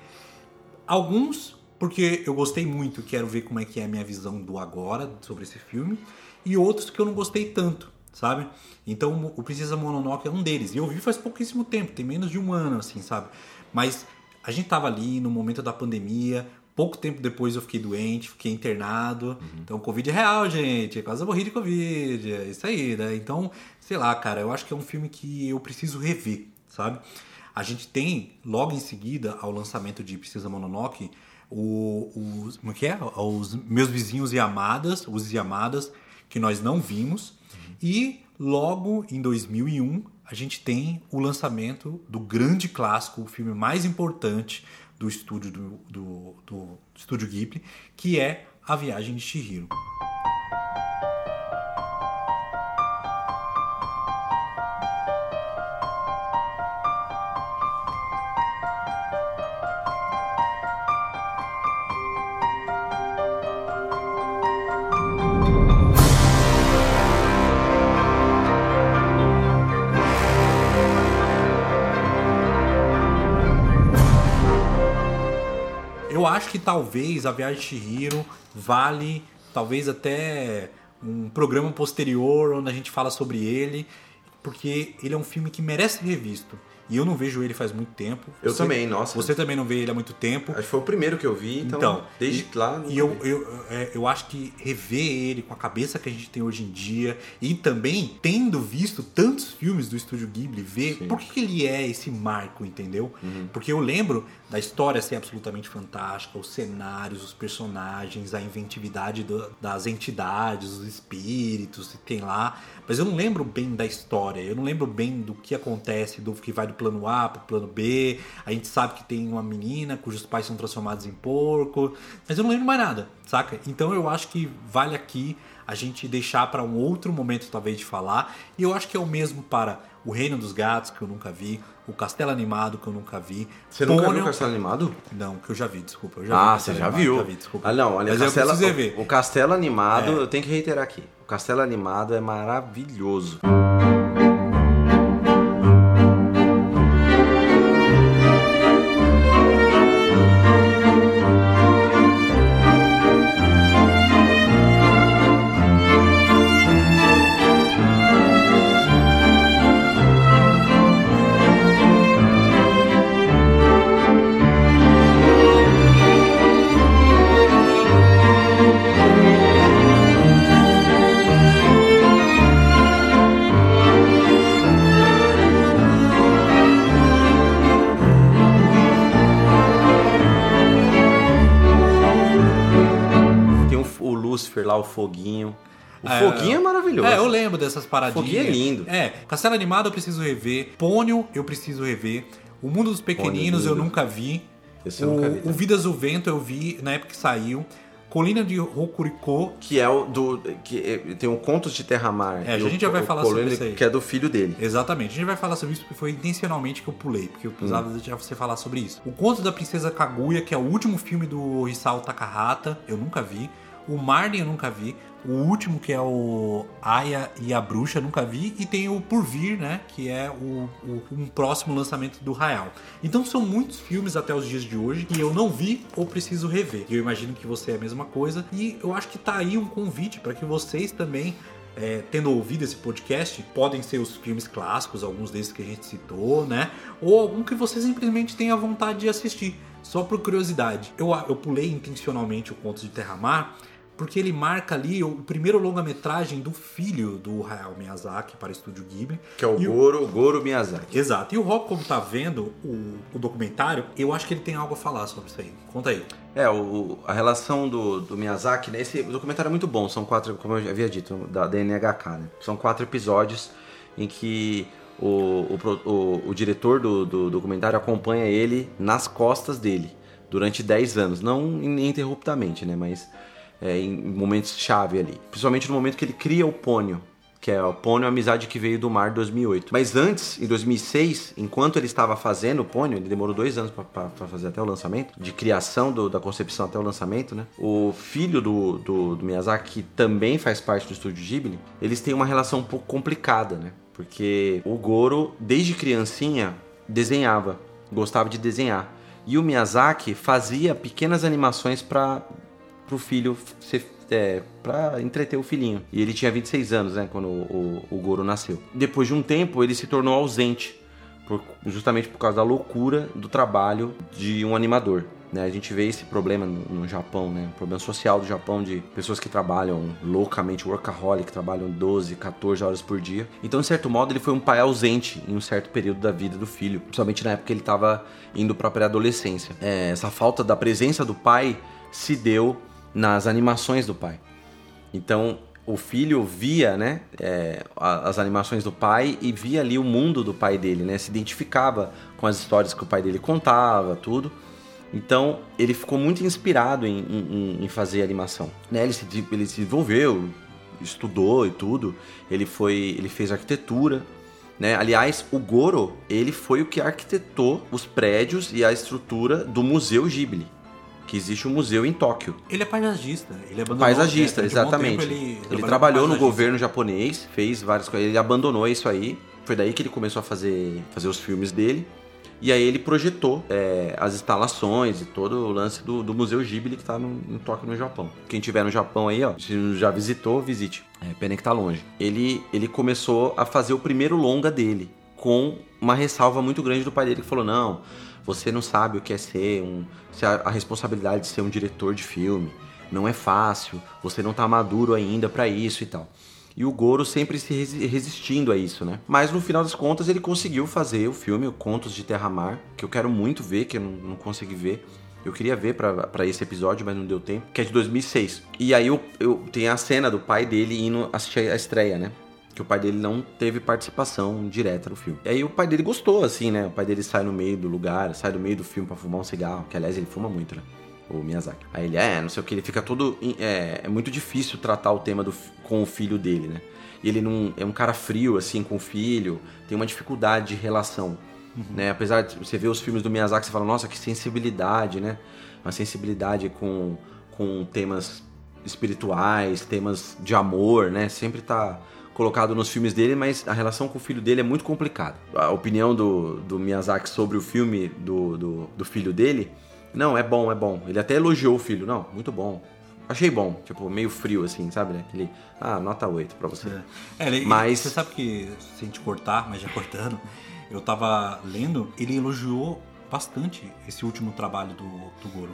Alguns porque eu gostei muito, quero ver como é que é a minha visão do agora sobre esse filme. E outros que eu não gostei tanto, sabe? Então o Princesa Mononoke é um deles. E eu vi faz pouquíssimo tempo, tem menos de um ano, assim, sabe? Mas a gente tava ali no momento da pandemia. Pouco tempo depois eu fiquei doente, fiquei internado. Então, Covid é real, gente. Quase eu morri de Covid. É isso aí, né? Então, sei lá, cara, eu acho que é um filme que eu preciso rever, sabe? A gente tem, logo em seguida, ao lançamento de Princesa Mononoke, o, os, como é que é? Os Meus Vizinhos e Amadas, os e Amadas, que nós não vimos. E logo em 2001, a gente tem o lançamento do grande clássico, o filme mais importante do estúdio do, do, do estúdio Ghibli, que é A Viagem de Chihiro. Que talvez a Viagem de Chihiro vale talvez até um programa posterior onde a gente fala sobre ele, porque ele é um filme que merece ser revisto. E eu não vejo ele faz muito tempo. Eu Você- também, nossa. Você também não vê ele há muito tempo. Acho que foi o primeiro que eu vi, então, Então, desde lá. E eu, eu, é, eu acho que rever ele com a cabeça que a gente tem hoje em dia e também tendo visto tantos filmes do estúdio Ghibli, ver Sim. por que, ele é esse marco, entendeu? Porque eu lembro da história ser absolutamente fantástica, os cenários, os personagens, a inventividade do- das entidades, os espíritos que tem lá. Mas eu não lembro bem da história, eu não lembro bem do que acontece, do que vai do plano A pro plano B. A gente sabe que tem uma menina cujos pais são transformados em porco, mas eu não lembro mais nada, saca? Então eu acho que vale aqui a gente deixar para um outro momento talvez de falar. E eu acho que é o mesmo para O Reino dos Gatos, que eu nunca vi, O Castelo Animado, que eu nunca vi. Você nunca viu o Castelo Animado? Não, que eu já vi, desculpa. Eu já vi Ah, o você já Animado, viu. Já vi. Ah, não, olha, Mas eu Castelo, precisei ver. o Castelo Animado, É. eu tenho que reiterar aqui. O Castelo Animado é maravilhoso. Dessas paradinhas. Foguinho é lindo. É, Castelo Animado eu preciso rever. Pônio eu preciso rever. O Mundo dos Pequeninos eu lindo. nunca vi. Esse eu o, nunca vi o. Vidas do Vento eu vi na época que saiu. Colina de Rokuriko. Que é o do. Que é- tem um Contos de Terra-Mar. É, a E o- gente já vai falar sobre isso aí. Que é do filho dele. Exatamente, a gente vai falar sobre isso porque foi intencionalmente que eu pulei, porque eu precisava Hum. deixar você falar sobre isso. O Conto da Princesa Kaguya, que é o último filme do Isao Takahata, eu nunca vi. O Marley eu nunca vi. O último, que é o Aya e a Bruxa, nunca vi. E tem o Por Vir, né? Que é o, o- um próximo lançamento do Hayao. Então são muitos filmes até os dias de hoje que eu não vi ou preciso rever. E eu imagino que você é a mesma coisa. E eu acho que tá aí um convite para que vocês também é, tendo ouvido esse podcast, podem ser os filmes clássicos, alguns desses que a gente citou, né? Ou algum que você simplesmente tenha vontade de assistir, só por curiosidade. Eu, eu pulei intencionalmente o Contos de Terra-Mar, porque ele marca ali o primeiro longa-metragem do filho do Hayao Miyazaki para o estúdio Ghibli. Que é o Goro, Goro Miyazaki. Exato. E o Rob, como tá vendo o, o documentário, eu acho que ele tem algo a falar sobre isso aí. Conta aí. É, o, a relação do, do Miyazaki, né? Esse documentário é muito bom. São quatro, como eu havia dito, da, da NHK, né? São quatro episódios em que o, o, o, o diretor do, do documentário acompanha ele nas costas dele durante 10 anos. Não ininterruptamente, né? Mas é, em momentos chave ali. Principalmente no momento que ele cria o Pônio. Que é o Pônio, amizade que veio do mar 2008. Mas antes, em 2006, enquanto ele estava fazendo o Pônio, ele demorou dois anos para fazer até o lançamento, de criação do- da concepção até o lançamento, né? O filho do, do, do Miyazaki, que também faz parte do estúdio Ghibli, eles têm uma relação um pouco complicada, né? Porque o Goro, desde criancinha, desenhava, gostava de desenhar. E o Miyazaki fazia pequenas animações para pro filho ser é, para entreter o filhinho. E ele tinha 26 anos, né, quando o, o, o Goro nasceu. Depois de um tempo, ele se tornou ausente, por- justamente por causa da loucura do trabalho de um animador. Né? A gente vê esse problema no, no Japão, né? O problema social do Japão de pessoas que trabalham loucamente, workaholic, trabalham 12, 14 horas por dia. Então, de certo modo, ele foi um pai ausente em um certo período da vida do filho, principalmente na época que ele estava indo para a pré-adolescência. É, essa falta da presença do pai se deu nas animações do pai. Então o filho via, né, é, as animações do pai e via ali o mundo do pai dele, né, se identificava com as histórias que o pai dele contava, tudo. Então ele ficou muito inspirado em, em- em fazer animação. Né, ele, se, ele se desenvolveu, estudou e tudo. Ele foi, ele fez arquitetura. Né? Aliás, o Goro ele foi o que arquitetou os prédios e a estrutura do Museu Ghibli, que existe um museu em Tóquio. Ele é paisagista, ele abandonou... Paisagista, é, um bom exatamente. tempo ele trabalhou trabalhou no governo japonês, fez várias coisas. Ele abandonou isso aí. Foi daí que ele começou a fazer, fazer os filmes dele. E aí ele projetou é, as instalações e todo o lance do, do Museu Ghibli que tá no, em Tóquio, no Japão. Quem tiver no Japão aí, ó, se já visitou, visite. É, pena que tá longe. Ele, ele começou a fazer o primeiro longa dele, com uma ressalva muito grande do pai dele que falou: não, você não sabe o que é ser um. a, responsabilidade de ser um diretor de filme. Não é fácil, você não tá maduro ainda pra isso e tal. E o Goro sempre se resi- resistindo a isso, né? Mas no final das contas ele conseguiu fazer o filme o Contos de Terra-Mar, que eu quero muito ver, que eu não, não consegui ver. Eu queria ver pra esse episódio, mas não deu tempo. Que é de 2006. E aí eu, eu tem a cena do pai dele indo assistir a estreia, né? Que o pai dele não teve participação direta no filme. E aí o pai dele gostou, assim, né? O pai dele sai no meio do lugar, sai do meio do filme pra fumar um cigarro. Que aliás ele fuma muito, né? O Miyazaki. Aí ele, é, não sei o que, ele fica todo. É, é muito difícil tratar o tema do, com o filho dele, né? E ele não. É um cara frio, assim, com o filho, tem uma dificuldade de relação. Né? Apesar de você ver os filmes do Miyazaki, você fala, nossa, que sensibilidade, né? Uma sensibilidade com, com temas espirituais, temas de amor, né? Sempre tá colocado nos filmes dele, mas a relação com o filho dele é muito complicada. A opinião do, do Miyazaki sobre o filme do, do, do filho dele, não, é bom, é bom. Ele até elogiou o filho, não, muito bom. Achei bom, tipo, meio frio assim, sabe? né? Aquele, ah, nota 8 pra você. É, ele- Mas- Você sabe que, sem te cortar, mas já cortando, eu tava lendo, ele elogiou bastante esse último trabalho do, do Goro.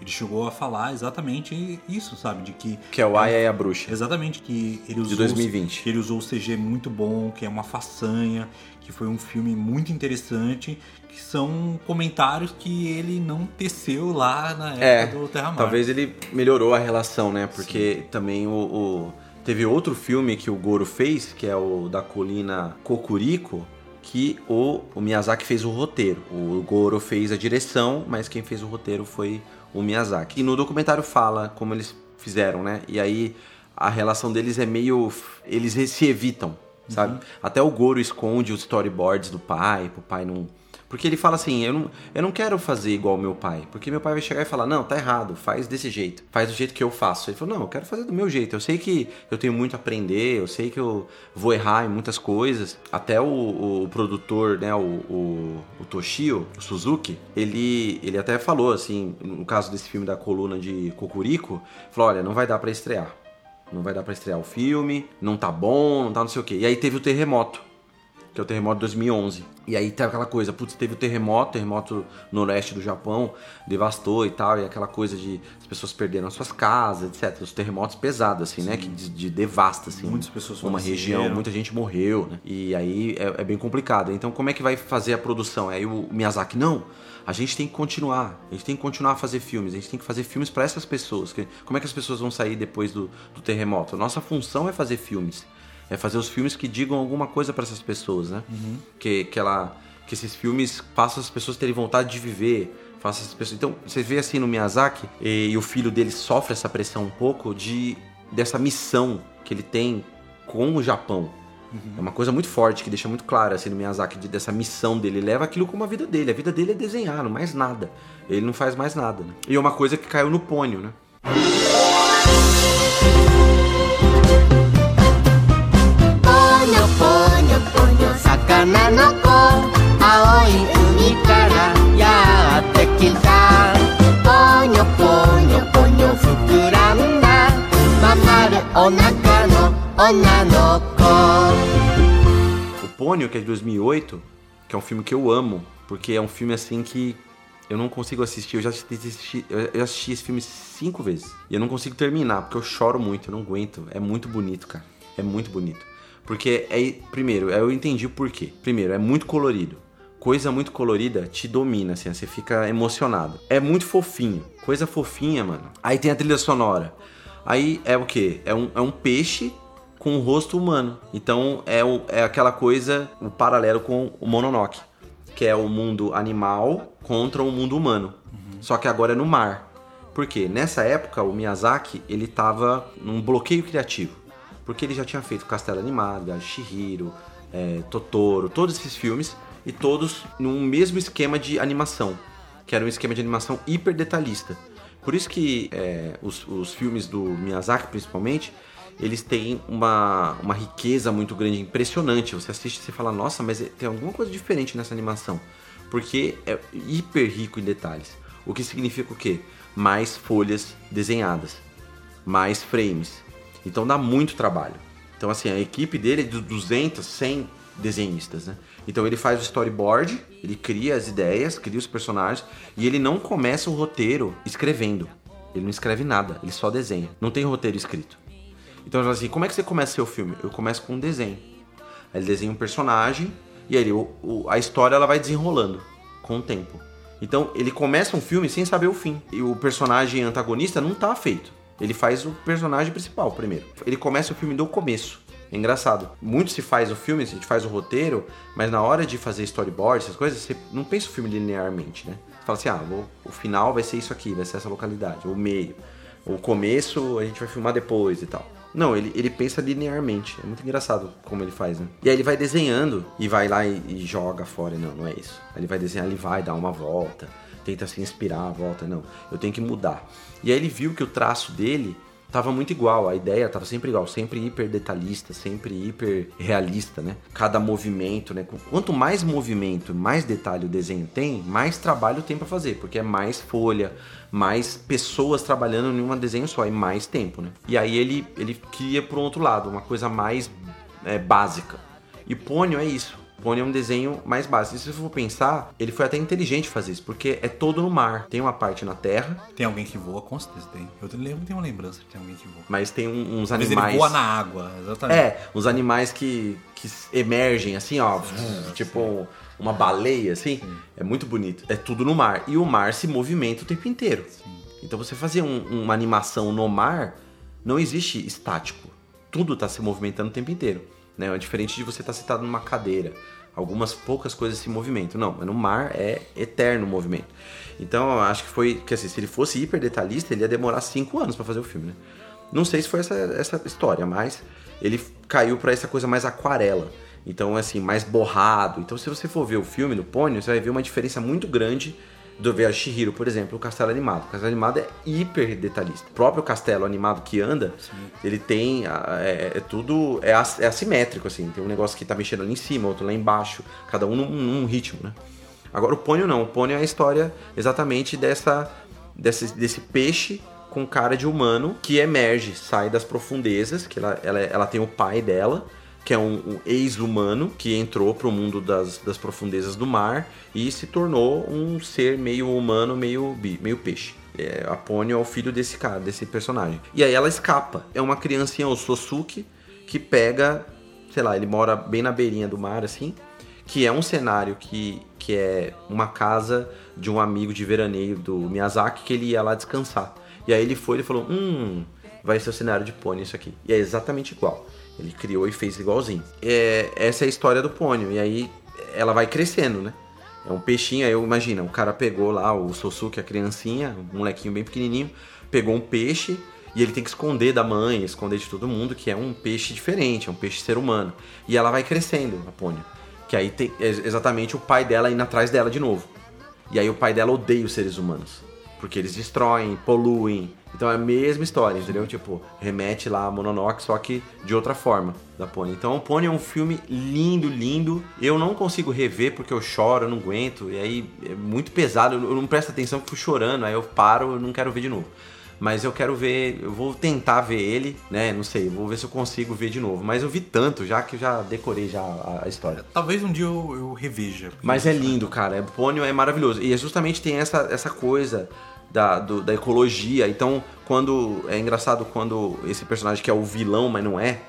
Ele chegou a falar exatamente isso, sabe? De que. Que é o Aya e a Bruxa. Exatamente, que ele usou. De 2020. Que ele usou o CG muito bom, que é uma façanha, que foi um filme muito interessante, que são comentários que ele não teceu lá na época É, do Terra Mar. Talvez ele melhorou a relação, né? Porque também o, o- Teve outro filme que o Goro fez, que é o da colina Kokuriko, que o, o Miyazaki fez o roteiro. O Goro fez a direção, mas quem fez o roteiro foi o Miyazaki. E no documentário fala como eles fizeram, né? E aí a relação deles é meio. Eles se evitam, sabe? Até o Goro esconde os storyboards do pai, pro pai não. Porque ele fala assim, eu não, eu não quero fazer igual meu pai. Porque meu pai vai chegar e falar, não, tá errado, faz desse jeito. Faz do jeito que eu faço. Ele falou, não, eu quero fazer do meu jeito. Eu sei que eu tenho muito a aprender, eu sei que eu vou errar em muitas coisas. Até o, o produtor, né, o, o, o Toshio, o Suzuki, ele, ele até falou, assim, no caso desse filme da coluna de Kokuriko, falou, olha, não vai dar pra estrear. Não vai dar pra estrear o filme, não tá bom, não tá não sei o quê. E aí teve o terremoto que é o terremoto de 2011. E aí tem aquela coisa, putz, teve o terremoto, terremoto no leste do Japão, devastou e tal, e aquela coisa de as pessoas perderam as suas casas, etc. Os terremotos pesados, assim, né? Que de, de devasta, assim. Muitas pessoas Uma região, muita gente morreu, né? E aí é, é bem complicado. Então como é que vai fazer a produção? Aí o Miyazaki, não, a gente tem que continuar, a gente tem que continuar a fazer filmes, a gente tem que fazer filmes para essas pessoas. Como é que as pessoas vão sair depois do, do terremoto? A nossa função é fazer filmes. É fazer os filmes que digam alguma coisa para essas pessoas, né? Que, que, ela, que esses filmes façam as pessoas terem vontade de viver, façam as pessoas. Então, você vê assim no Miyazaki, e, e o filho dele sofre essa pressão um pouco de dessa missão que ele tem com o Japão. É uma coisa muito forte, que deixa muito claro assim no Miyazaki, de- dessa missão dele. Ele leva aquilo como a vida dele. A vida dele é desenhar, não mais nada. Ele não faz mais nada. né? E é uma coisa que caiu no pônio, né? にょ魚の子青い海からやってきたぽにょぽにょぽにょ膨らんだまん丸お腹の女の子 O Pônio, que é de 2008, que é um filme que eu amo, porque é um filme assim que eu não consigo assistir. Eu já assisti, eu já assisti esse filme cinco vezes. E eu não consigo terminar, porque eu choro muito, eu não aguento. É muito bonito, cara. É muito bonito. Porque, é, primeiro, eu entendi o porquê. Primeiro, é muito colorido. Coisa muito colorida te domina, assim, você fica emocionado. É muito fofinho. Coisa fofinha, mano. Aí tem a trilha sonora. Aí é o quê? É um, é um peixe com o rosto humano. Então é, o- é aquela coisa, o paralelo com o Mononoke, que é o mundo animal contra o mundo humano. Só que agora é no mar. Por quê? Nessa época o Miyazaki, ele tava num bloqueio criativo. Porque ele já tinha feito Castelo Animado, Shihiro, é, Totoro, todos esses filmes e todos num mesmo esquema de animação, que era um esquema de animação hiper detalhista. Por isso que é, os, os filmes do Miyazaki, principalmente, eles têm uma, uma riqueza muito grande, impressionante. Você assiste e fala, nossa, mas tem alguma coisa diferente nessa animação. Porque é hiper rico em detalhes. O que significa o quê? Mais folhas desenhadas, mais frames. Então dá muito trabalho. Então, assim, a equipe dele é de 200, 100 desenhistas, né? Então ele faz o storyboard, ele cria as ideias, cria os personagens e ele não começa o roteiro escrevendo. Ele não escreve nada, ele só desenha. Não tem roteiro escrito. Então assim, como é que você começa seu filme? Eu começo com um desenho. Aí ele desenha um personagem e aí o- o- a história ela vai desenrolando com o tempo. Então ele começa um filme sem saber o fim. E o personagem antagonista não tá feito. Ele faz o personagem principal primeiro. Ele começa o filme do começo. É engraçado. Muito se faz o filme, a gente faz o roteiro, mas na hora de fazer storyboard, essas coisas, você não pensa o filme linearmente, né? Você fala assim, ah, vou- o final vai ser isso aqui, vai ser essa localidade, o meio. O começo a gente vai filmar depois e tal. Não, ele, ele pensa linearmente. É muito engraçado como ele faz, né? E aí ele vai desenhando e vai lá e, e joga fora. Não, não é isso. Aí ele vai desenhar, ele vai dar uma volta, tenta se inspirar, volta. Não, eu tenho que mudar. E aí ele viu que o traço dele tava muito igual, a ideia tava sempre igual, sempre hiper detalhista, sempre hiper realista, né? Cada movimento, né? Quanto mais movimento, mais detalhe o desenho tem, mais trabalho tem pra fazer, porque é mais folha, mais pessoas trabalhando em um desenho só e mais tempo, né? E aí ele ele cria pro outro lado, uma coisa mais é, básica. E Pônio é isso. Pônio é um desenho mais básico. E se você for pensar, ele foi até inteligente fazer isso, porque é todo no mar. Tem uma parte na terra, Tem alguém que voa, com certeza tem. Eu lembro, tenho uma lembrança de ter alguém que voa. mas tem um- uns Mas animais. ele voa na água, exatamente. É, uns animais que, que emergem assim, ó, tipo uma baleia, assim. É muito bonito. É tudo no mar. E o mar se movimenta o tempo inteiro. Então você fazer um- uma animação no mar, não existe estático. Tudo está se movimentando o tempo inteiro. Né? É diferente de você estar sentado numa cadeira. Algumas poucas coisas se movimentam. Não, mas no mar é eterno o movimento. Então eu acho que foi. Que assim, se ele fosse hiper detalhista, ele ia demorar cinco anos para fazer o filme, né? Não sei se foi essa, essa história, mas ele caiu pra essa coisa mais aquarela. Então, assim, mais borrado. Então, se você for ver o filme do Pônio, você vai ver uma diferença muito grande do a Shihiro, por exemplo, o castelo animado. O castelo animado é hiper detalhista. O próprio castelo animado que anda, ele tem. É, é tudo. É, é assimétrico, assim. Tem um negócio que tá mexendo ali em cima, outro lá embaixo. Cada um num, num ritmo, né? Agora o Pônio não. O Pônio é a história exatamente dessa, desse, desse peixe com cara de humano que emerge, sai das profundezas, que ela, ela, ela tem o pai dela, que é um, um ex-humano que entrou pro mundo das, das profundezas do mar e se tornou um ser meio humano, meio, meio peixe. É, a Pônio é o filho desse cara, desse personagem. E aí ela escapa. É uma criancinha, o Sosuke, que pega, sei lá, ele mora bem na beirinha do mar, assim, que é um cenário que, que é uma casa de um amigo de veraneio do Miyazaki que ele ia lá descansar. E aí ele foi e falou: Hum, vai ser o cenário de pônei isso aqui. E é exatamente igual. Ele criou e fez igualzinho. É, essa é a história do pônei. E aí ela vai crescendo, né? É um peixinho, aí eu imagino, o cara pegou lá o Sosuke, a criancinha, um molequinho bem pequenininho, pegou um peixe e ele tem que esconder da mãe, esconder de todo mundo que é um peixe diferente, é um peixe ser humano. E ela vai crescendo, a Pônio. Que aí tem é exatamente o pai dela indo atrás dela de novo. E aí o pai dela odeia os seres humanos. Porque eles destroem, poluem. Então é a mesma história, entendeu? Tipo, remete lá a Mononoke, só que de outra forma da Pony. Então o Pony é um filme lindo, lindo. Eu não consigo rever porque eu choro, eu não aguento. E aí é muito pesado, eu não presto atenção, fico chorando, aí eu paro, eu não quero ver de novo. Mas eu quero ver, eu vou tentar ver ele, né? Não sei, vou ver se eu consigo ver de novo. Mas eu vi tanto já que eu já decorei já a, a história. Talvez um dia eu, eu reveja. Mas é lindo, cara. É, Pônio é maravilhoso. E é justamente tem essa, essa coisa da, do- da ecologia. Então, quando. É engraçado quando esse personagem que é o vilão, mas não é.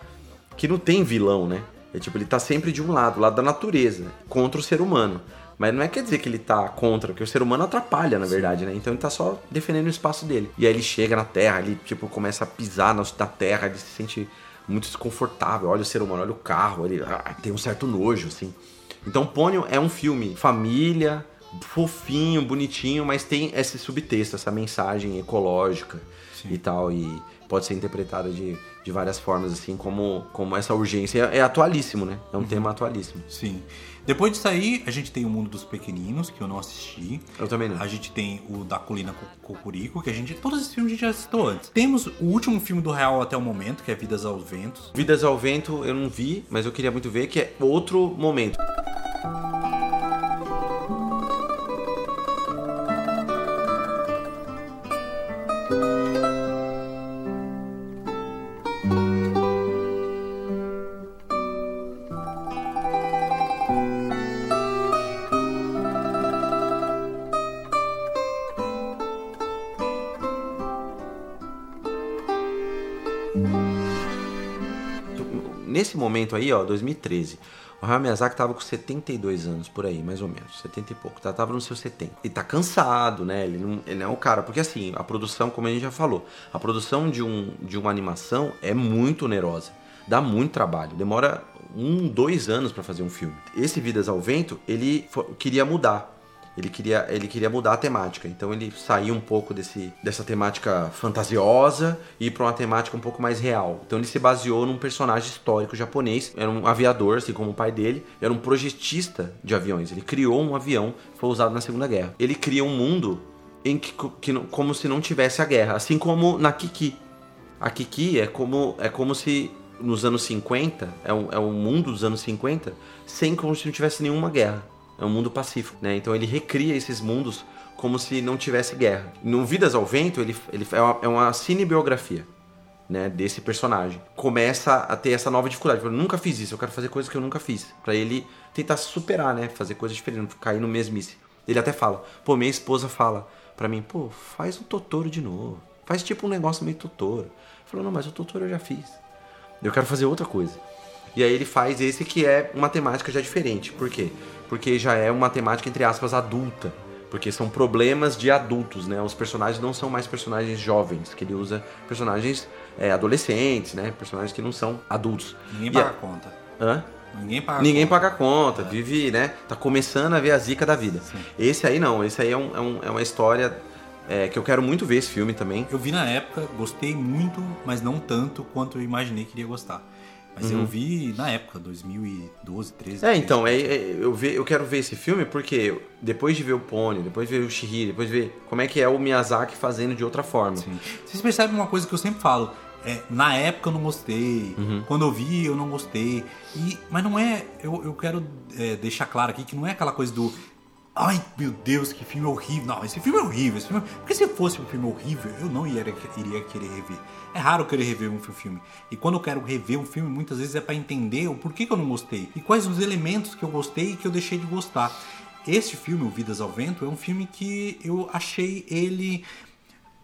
Que não tem vilão, né? É tipo, ele tá sempre de um lado, lado da natureza, contra o ser humano. Mas não é quer dizer que ele tá contra, porque o ser humano atrapalha, na verdade, né? Então ele tá só defendendo o espaço dele. E aí ele chega na terra, ele, tipo, começa a pisar na, na terra, ele se sente muito desconfortável. Olha o ser humano, olha o carro, ele ah, tem um certo nojo, assim. Então Pônio é um filme família, fofinho, bonitinho, mas tem esse subtexto, essa mensagem ecológica e tal. E pode ser interpretada de, de várias formas, assim, como, como essa urgência. É, é atualíssimo, né? É um tema atualíssimo. Sim. Depois disso aí, a gente tem o Mundo dos Pequeninos, que eu não assisti. Eu também não. A gente tem o da Colina Co- Cocurico, que a gente. Todos esses filmes a gente já citou antes. Temos o último filme do Real até o momento, que é Vidas aos Ventos. Vidas ao Vento eu não vi, mas eu queria muito ver, que é outro momento. Momento aí, ó, 2013, o Hayao Miyazaki tava com 72 anos, por aí, mais ou menos, 70 e pouco, tá? tava no seu 70. E tá cansado, né? Ele não, ele não é um cara, porque assim, a produção, como a gente já falou, a produção de, um, de uma animação é muito onerosa, dá muito trabalho, demora um, dois anos pra fazer um filme. Esse Vidas ao Vento, ele queria mudar. Ele queria, ele queria mudar a temática, então ele saiu um pouco desse, dessa temática fantasiosa e para uma temática um pouco mais real. Então ele se baseou num personagem histórico japonês, era um aviador, assim como o pai dele, era um projetista de aviões. Ele criou um avião foi usado na Segunda Guerra. Ele cria um mundo em que, que como se não tivesse a guerra, assim como na Kiki. A Kiki é como, é como se nos anos 50, é um, é um mundo dos anos 50, sem como se não tivesse nenhuma guerra. É um mundo pacífico, né? Então ele recria esses mundos como se não tivesse guerra. No Vidas ao Vento, ele, ele é, uma, é uma cinebiografia. né, desse personagem. Começa a ter essa nova dificuldade. Eu nunca fiz isso, eu quero fazer coisas que eu nunca fiz. Pra ele tentar superar, né? Fazer coisas diferentes, não cair no mesmice. Ele até fala, pô, minha esposa fala pra mim, pô, faz um Totoro de novo. Faz tipo um negócio meio Totoro. Falou, não, mas o Totoro eu já fiz. Eu quero fazer outra coisa. E aí ele faz esse que é uma temática já diferente. Por quê? Porque já é uma temática, entre aspas, adulta. Porque são problemas de adultos, né? Os personagens não são mais personagens jovens, que ele usa personagens é, adolescentes, né? Personagens que não são adultos. Ninguém E paga a- conta. Hã? Ninguém paga Ninguém conta. paga conta, vive, né? Tá começando a ver a zica da vida. Sim. Esse aí não, esse aí é, um- é um- é uma história é, que eu quero muito ver esse filme também. Eu vi na época, gostei muito, mas não tanto quanto eu imaginei que iria gostar. Mas eu vi na época, 2012, 13. Uhum. É, então, é, é, eu, ve- eu quero ver esse filme porque depois de ver o Pony, depois de ver o Shihiro, depois de ver como é que é o Miyazaki fazendo de outra forma. Sim. Vocês percebem uma coisa que eu sempre falo. É, na época eu não gostei, Uhum. quando eu vi eu não gostei. E, mas não é. Eu, eu quero é, deixar claro aqui que não é aquela coisa do. Ai meu Deus, que filme horrível. Não, esse filme é horrível. Filme... Porque se fosse um filme horrível, eu não iria, iria querer rever. É raro querer rever um filme. E quando eu quero rever um filme, muitas vezes é pra entender o porquê que eu não gostei. E quais os elementos que eu gostei e que eu deixei de gostar. Este filme, O Vidas ao Vento, é um filme que eu achei ele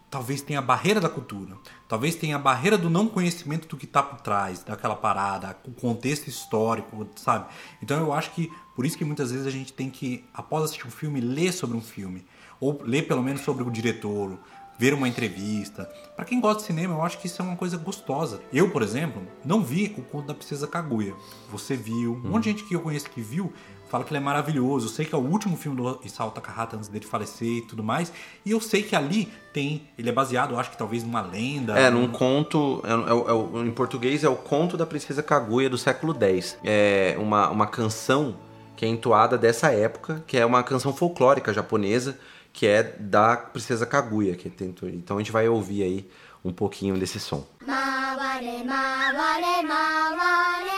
talvez tenha a barreira da cultura, talvez tenha a barreira do não conhecimento do que está por trás daquela parada, o contexto histórico, sabe? Então eu acho que por isso que muitas vezes a gente tem que, após assistir um filme, ler sobre um filme, ou ler pelo menos sobre o diretor, ver uma entrevista. Para quem gosta de cinema, eu acho que isso é uma coisa gostosa. Eu, por exemplo, não vi o Conto da Princesa Kaguya. Você viu, um monte de gente que eu conheço que viu, fala que ele é maravilhoso. Eu sei que é o último filme do Isao Takahata antes dele falecer e tudo mais. E eu sei que ali tem. Ele é baseado, acho que talvez numa lenda. É, num um... conto. É, é, é, em português é o Conto da Princesa Kaguya do século X. É uma, uma canção que é entoada dessa época, que é uma canção folclórica japonesa, que é da Princesa Kaguya. Que tem, então a gente vai ouvir aí um pouquinho desse som. Maware, maware, maware.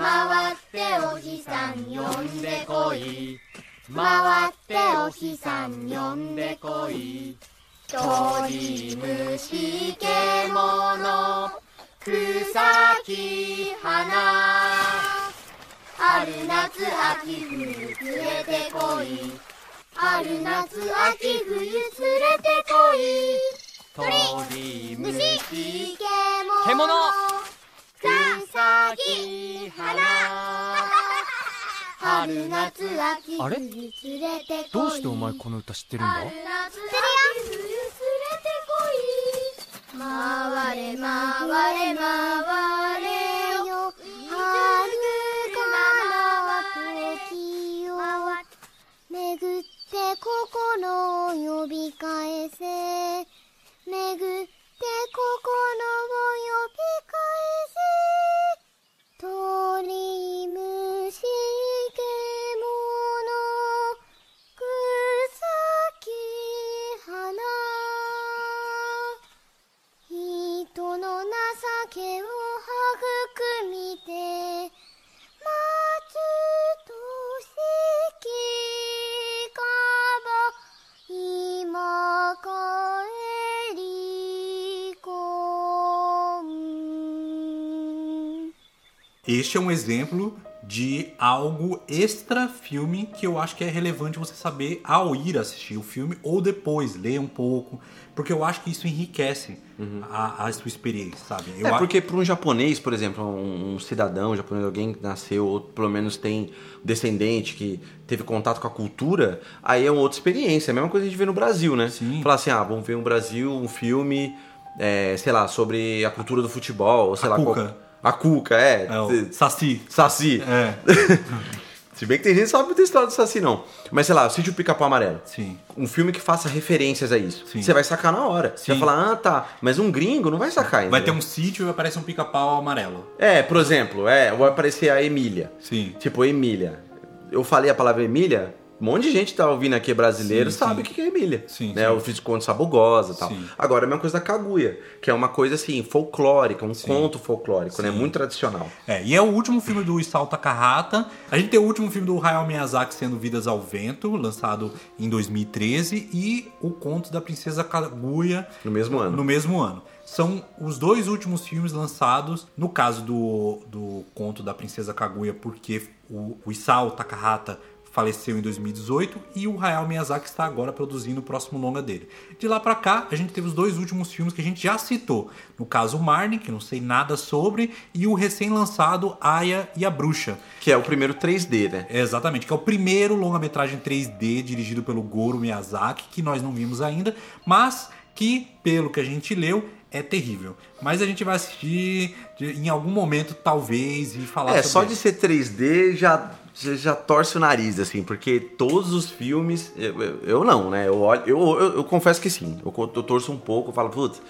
回ってお日さん呼んでこい。回ってお日さん呼んでこい。鳥虫獣草木花。春夏秋冬連れてこい。春夏秋冬連れてこい。鳥虫獣草木花春夏秋冬あれ？連れてこい。どうしてお前この歌知ってるんだ？春夏秋冬連れてこい。回れ回れ回れよ。春から時を。巡って心を呼び返せ。巡って心を Este é um exemplo de algo extra filme que eu acho que é relevante você saber ao ir assistir o filme ou depois ler um pouco, porque eu acho que isso enriquece a, a sua experiência, sabe? Eu é porque para um japonês, por exemplo, um, um cidadão japonês, alguém que nasceu ou pelo menos tem descendente que teve contato com a cultura, aí é uma outra experiência. É a mesma coisa que a gente vê no Brasil, né? Sim. Falar assim, ah, vamos ver no Brasil um filme, é, sei lá, sobre a cultura do futebol, ou sei A lá, Cuca. qual- a Cuca, é. é, o Saci. Saci. É, <laughs> Se bem que tem gente que sabe muita história do Saci, não. Mas sei lá, o Sítio Pica-Pau Amarelo. sim. Um filme que faça referências a isso. Sim. Você vai sacar na hora. Você vai Sim. falar, ah, tá. Mas um gringo não vai sacar ainda. Vai ter um sítio e aparece um pica-pau amarelo. É, por exemplo, é, vai aparecer a Emília. Sim. Tipo, Emília. Eu falei a palavra Emília, Um monte de gente que tá ouvindo aqui brasileiro Sim, sabe sim. o que é Emília. Sim, né? sim. O Visconde Sabugosa e tal. Agora, é a mesma coisa da Kaguya, que é uma coisa assim, folclórica, um conto folclórico, né? Muito tradicional. É, e é o último filme do Isao Takahata. A gente tem o último filme do Hayao Miyazaki sendo Vidas ao Vento, lançado em 2013, e o Conto da Princesa Kaguya No mesmo ano. no mesmo ano. São os dois últimos filmes lançados, no caso do, do Conto da Princesa Kaguya, porque o, o Isao Takahata faleceu em 2018 e o Hayao Miyazaki está agora produzindo o próximo longa dele. De lá pra cá, a gente teve os dois últimos filmes que a gente já citou. No caso, o Marnie, que não sei nada sobre, e o recém-lançado Aya e a Bruxa. Que é o primeiro 3D, né? Exatamente, que é o primeiro longa-metragem 3D dirigido pelo Goro Miyazaki, que nós não vimos ainda, mas que, pelo que a gente leu, é terrível. Mas a gente vai assistir em algum momento, talvez, e falar É, sobre só ele. de ser 3D já, já, já torce o nariz, assim, porque todos os filmes. Eu, eu- eu não, né? Eu, olho, eu, eu, eu confesso que sim. Eu, eu torço um pouco, eu falo, putz.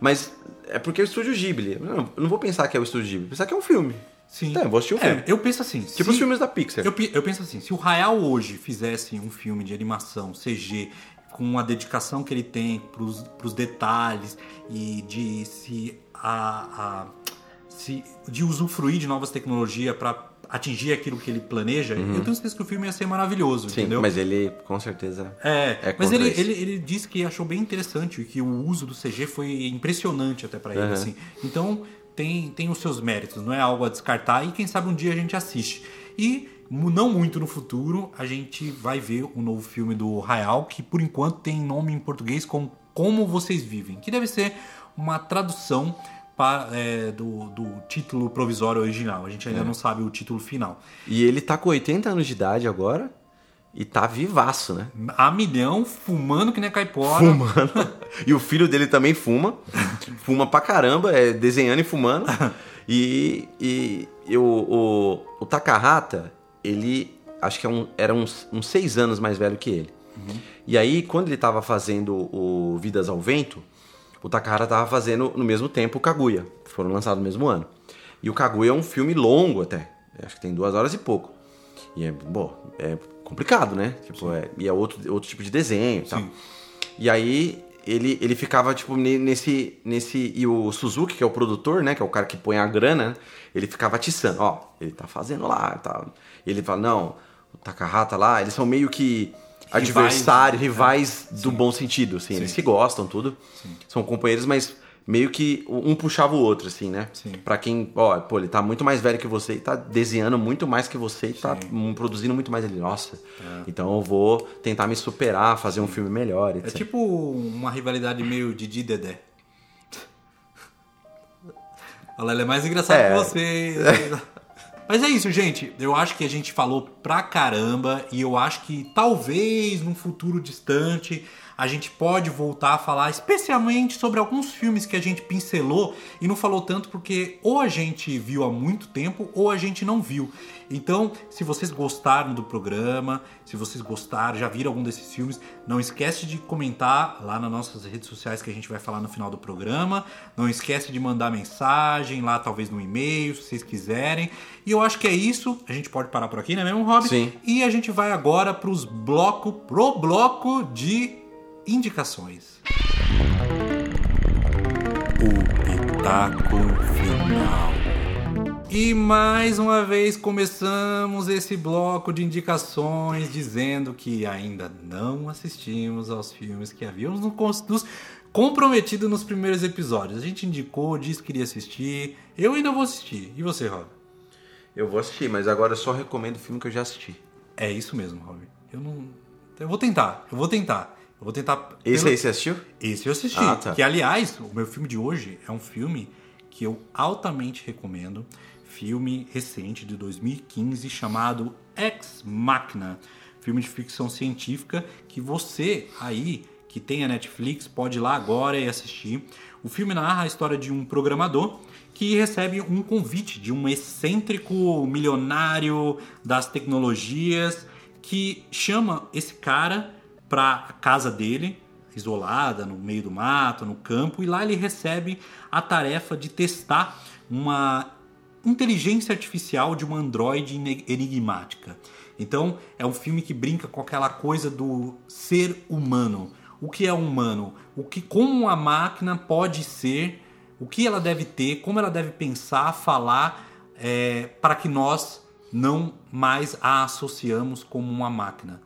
Mas é porque é o estúdio Ghibli. Não, eu não vou pensar que é o estúdio Ghibli, pensar que é um filme. Sim. Então, eu vou assistir o É, filme. eu penso assim. Tipo se- os filmes da Pixar. Eu, eu penso assim, se o Hayao hoje fizesse um filme de animação CG com a dedicação que ele tem pros, pros detalhes e de se, a, a- se de usufruir de novas tecnologias para atingir aquilo que ele planeja, eu tenho certeza que o filme ia ser maravilhoso, Uhum. Sim, entendeu? mas ele com certeza. É, É mas ele, ele, ele disse que achou bem interessante e que o uso do CG foi impressionante até pra ele, Aham. assim. Então tem, tem os seus méritos, não é algo a descartar e quem sabe um dia a gente assiste. E não muito no futuro a gente vai ver o novo filme do Hayao, que por enquanto tem nome em português como Como Vocês Vivem, que deve ser uma tradução pa- é, do, do título provisório original. A gente É. ainda não sabe o título final. E ele tá com 80 anos de idade agora e tá vivaço, né? A milhão, fumando que nem caipora. Fumando. <laughs> E o filho dele também fuma. fuma pra caramba, é desenhando e fumando. <laughs> E, e, e o, o, o Takahata, ele acho que é um- era uns, uns seis anos mais velho que ele. E aí, quando ele tava fazendo o Vidas ao Vento, o Takahata tava fazendo no mesmo tempo o Kaguya. Foram lançados no mesmo ano. E o Kaguya é um filme longo até. Acho que tem duas horas e pouco. E é, bom, é complicado, né? Tipo, é, e é outro, outro tipo de desenho e tal. Sim. E aí ele, ele ficava, tipo, ne- nesse, nesse. E o Suzuki, que é o produtor, né? Que é o cara que põe a grana, né, ele ficava atiçando, ó, ele tá fazendo lá e tal. E ele fala, não, o Takahata lá, eles são meio que adversários, né? rivais do bom sentido, assim. Eles se gostam, tudo. São companheiros, mas meio que um puxava o outro, assim, né? Sim. Pra quem, ó, pô, ele tá muito mais velho que você e tá desenhando muito mais que você e tá hum, produzindo muito mais ele. Nossa, então eu vou tentar me superar, fazer um filme melhor, É etc. tipo uma rivalidade meio Didi e Dedé. <laughs> Ela é mais engraçada É. que você. <laughs> Mas é isso, gente. Eu acho que a gente falou pra caramba e eu acho que talvez num futuro distante a gente pode voltar a falar especialmente sobre alguns filmes que a gente pincelou e não falou tanto porque ou a gente viu há muito tempo ou a gente não viu. Então, se vocês gostaram do programa, se vocês gostaram, já viram algum desses filmes, não esquece de comentar lá nas nossas redes sociais que a gente vai falar no final do programa. Não esquece de mandar mensagem lá, talvez no e-mail, se vocês quiserem. E eu acho que é isso. A gente pode parar por aqui, não é mesmo, Rob? Sim. E a gente vai agora pros bloco, pro bloco de indicações. O Pitaco Final. E mais uma vez começamos esse bloco de indicações dizendo que ainda não assistimos aos filmes que havíamos no- nos comprometido nos primeiros episódios. A gente indicou, disse que iria assistir. Eu ainda vou assistir. E você, Rob? Eu vou assistir, mas agora eu só recomendo o filme que eu já assisti. É isso mesmo, Rob. Eu não. Eu vou tentar, eu vou tentar. Eu vou tentar. Esse pelo- aí você assistiu? Esse eu assisti. Ah, tá. Que, aliás, o meu filme de hoje é um filme que eu altamente recomendo. Filme recente de 2015 chamado Ex Machina. Filme de ficção científica que você aí que tem a Netflix pode ir lá agora e assistir. O filme narra a história de um programador que recebe um convite de um excêntrico milionário das tecnologias que chama esse cara para a casa dele, isolada, no meio do mato, no campo, e lá ele recebe a tarefa de testar uma inteligência artificial de uma androide enigmática. Então, é um filme que brinca com aquela coisa do ser humano. O que é humano? O que como a máquina pode ser? O que ela deve ter? Como ela deve pensar, falar, é, para que nós não mais a associamos como uma máquina.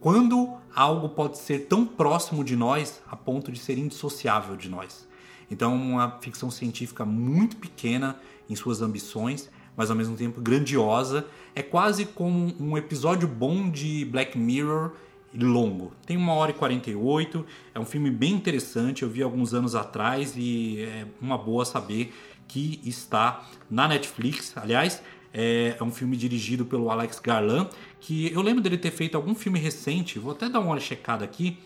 Quando algo pode ser tão próximo de nós a ponto de ser indissociável de nós. Então, uma ficção científica muito pequena em suas ambições, mas ao mesmo tempo grandiosa. É quase como um episódio bom de Black Mirror longo. Tem uma hora e 48, é um filme bem interessante, eu vi alguns anos atrás e é uma boa saber que está na Netflix. Aliás, é, é um filme dirigido pelo Alex Garland, que eu lembro dele ter feito algum filme recente, vou até dar uma checada aqui.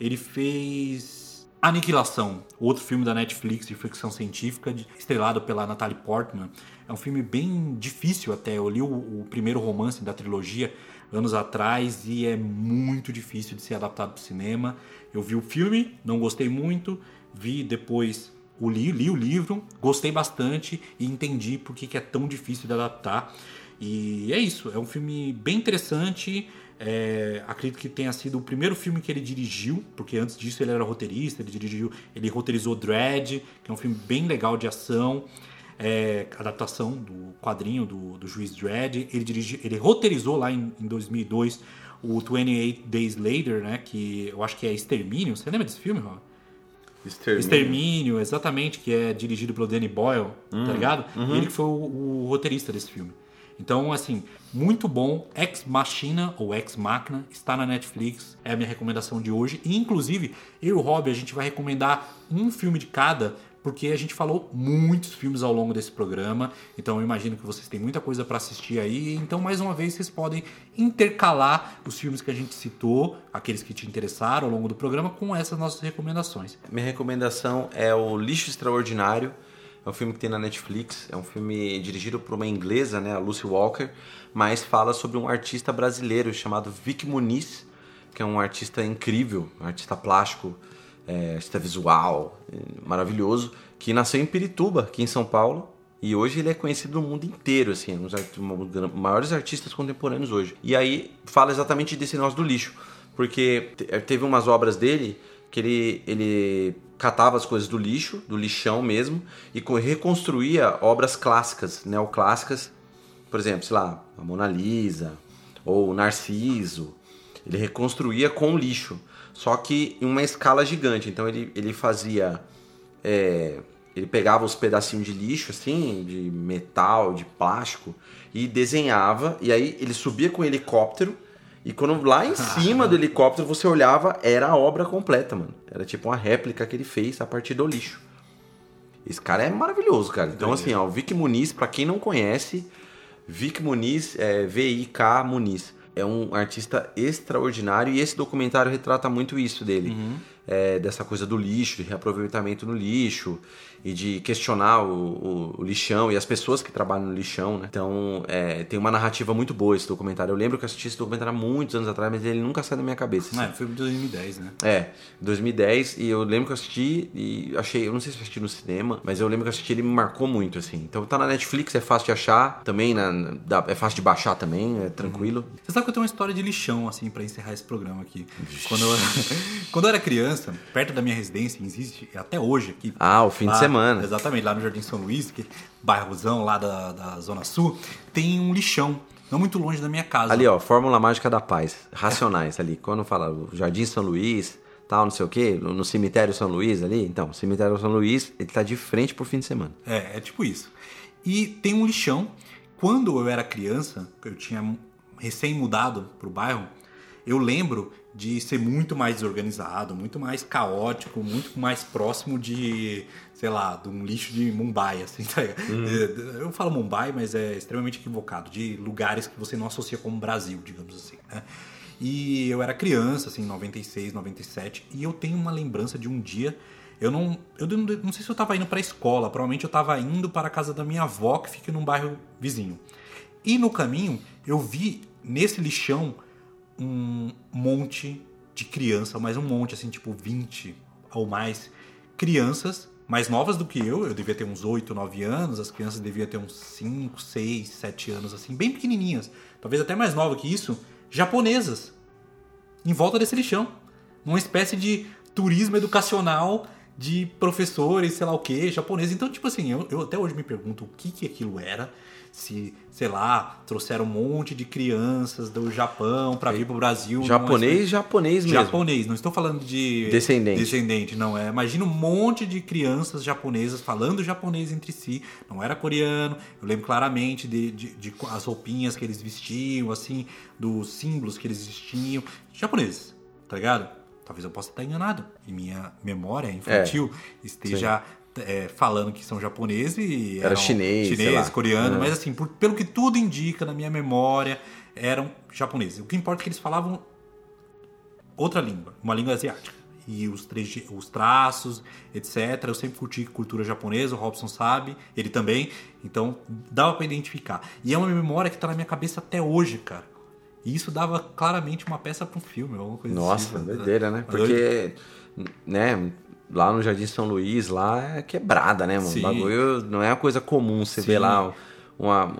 Ele fez Aniquilação, outro filme da Netflix de ficção científica, estrelado pela Natalie Portman. É um filme bem difícil até. Eu li o, o primeiro romance da trilogia anos atrás e é muito difícil de ser adaptado para o cinema. Eu vi o filme, não gostei muito, vi depois o li, li o livro, gostei bastante e entendi por que, que é tão difícil de adaptar. E é isso, é um filme bem interessante. É, acredito que tenha sido o primeiro filme que ele dirigiu, porque antes disso ele era roteirista, ele dirigiu, ele roteirizou Dread, que é um filme bem legal de ação, é, adaptação do quadrinho do, do Juiz Dredd. Ele, dirigi, ele roteirizou lá em, em 2002 o 28 Days Later, né, que eu acho que é Extermínio. Você lembra desse filme, Rob? Extermínio. Extermínio, exatamente, que é dirigido pelo Danny Boyle, tá ligado? Ele que foi o, o roteirista desse filme. Então, assim, muito bom. Ex Machina ou Ex Machina está na Netflix. É a minha recomendação de hoje. E, inclusive, eu e o Rob, a gente vai recomendar um filme de cada. Porque a gente falou muitos filmes ao longo desse programa, então eu imagino que vocês têm muita coisa para assistir aí. Então, mais uma vez, vocês podem intercalar os filmes que a gente citou, aqueles que te interessaram ao longo do programa, com essas nossas recomendações. Minha recomendação é o Lixo Extraordinário. É um filme que tem na Netflix. É um filme dirigido por uma inglesa, né, a Lucy Walker, mas fala sobre um artista brasileiro chamado Vic Muniz, que é um artista incrível, um artista plástico, é, artista visual, é, maravilhoso, que nasceu em Pirituba, aqui em São Paulo. E hoje ele é conhecido no mundo inteiro, assim, é um dos maiores artistas contemporâneos hoje. E aí fala exatamente desse negócio do lixo, porque te- teve umas obras dele que ele, ele catava as coisas do lixo, do lixão mesmo, e co- reconstruía obras clássicas, neoclássicas, por exemplo, sei lá, a Mona Lisa, ou o Narciso, ele reconstruía com lixo, só que em uma escala gigante. Então ele, ele fazia. é, ele pegava os pedacinhos de lixo, assim, de metal, de plástico, e desenhava, e aí ele subia com helicóptero. E quando lá em <laughs> cima do helicóptero você olhava, era a obra completa, mano. Era tipo uma réplica que ele fez a partir do lixo. Esse cara é maravilhoso, cara. Então, assim, ó, o Vic Muniz, pra quem não conhece, Vic Muniz, é V-I-K Muniz. É um artista extraordinário e esse documentário retrata muito isso dele. É, dessa coisa do lixo, de reaproveitamento no lixo e de questionar o, o- o lixão e as pessoas que trabalham no lixão, né? Então, é, tem uma narrativa muito boa esse documentário. Eu lembro que eu assisti esse documentário há muitos anos atrás, mas ele nunca saiu da minha cabeça. assim. Não, é filme de 2010, né? É, 2010, e eu lembro que eu assisti e achei, eu não sei se eu assisti no cinema, mas eu lembro que eu assisti ele me marcou muito, assim. Então tá na Netflix, é fácil de achar, também na, na- é fácil de baixar também, é tranquilo. Você sabe que eu tenho uma história de lixão, assim, pra encerrar esse programa aqui. Quando eu, <laughs> quando eu era criança, perto da minha residência, existe até hoje aqui. Ah, o fim de lá- semana. Exatamente, lá no Jardim São Luís, que bairrozão lá da, da Zona Sul, tem um lixão, não muito longe da minha casa. Ali, ó, Fórmula Mágica da Paz, Racionais ali. Quando fala o Jardim São Luís, tal, não sei o quê, no, cemitério São Luís ali, então, o cemitério São Luís, ele tá de frente pro fim de semana. É, é tipo isso. E tem um lixão. Quando eu era criança, eu tinha recém-mudado pro bairro, eu lembro de ser muito mais desorganizado, muito mais caótico, muito mais próximo de, sei lá, de um lixo de Mumbai, assim, <laughs> tá ligado? Eu falo Mumbai, mas é extremamente equivocado, de lugares que você não associa como Brasil, digamos assim, né? E eu era criança, assim, 96, 97, e eu tenho uma lembrança de um dia eu não, eu não, não sei se eu tava indo pra escola, provavelmente eu tava indo para a casa da minha avó, que fica num bairro vizinho. E no caminho, eu vi nesse lixão um monte de criança, mas um monte, assim, tipo 20 ou mais crianças, mais novas do que eu. Eu devia ter uns 8, 9 anos, as crianças deviam ter uns 5, 6, 7 anos, assim, bem pequenininhas. Talvez até mais nova que isso. Japonesas. Em volta desse lixão. Numa espécie de turismo educacional de professores, sei lá o que, japoneses. Então, tipo assim, eu, eu até hoje me pergunto o que, que aquilo era. Se, sei lá, trouxeram um monte de crianças do Japão para vir pro Brasil. numa Japonês, espécie- japonês mesmo. Japonês, não estou falando de Descendente. descendente, não é. Imagina um monte de crianças japonesas falando japonês entre si. Não era coreano. Eu lembro claramente de, de, de as roupinhas que eles vestiam, assim, dos símbolos que eles vestiam. Japoneses, tá ligado? Talvez eu possa estar enganado. E minha memória infantil esteja é, falando que são japoneses e Era chinês, chinês coreano, É. mas assim, por- pelo que tudo indica na minha memória, eram japoneses. O que importa é que eles falavam outra língua, uma língua asiática. E os, trege- os traços, etc. Eu sempre curti cultura japonesa, o Robson sabe, ele também. Então dava pra identificar. E é uma memória que tá na minha cabeça até hoje, cara. E isso dava claramente uma peça pra um filme, alguma coisa Nossa, assim. doideira, né? Doido. Porque, né, lá no Jardim São Luís, lá é quebrada, né, mano? Sim. O bagulho não é uma coisa comum você Sim. ver lá uma,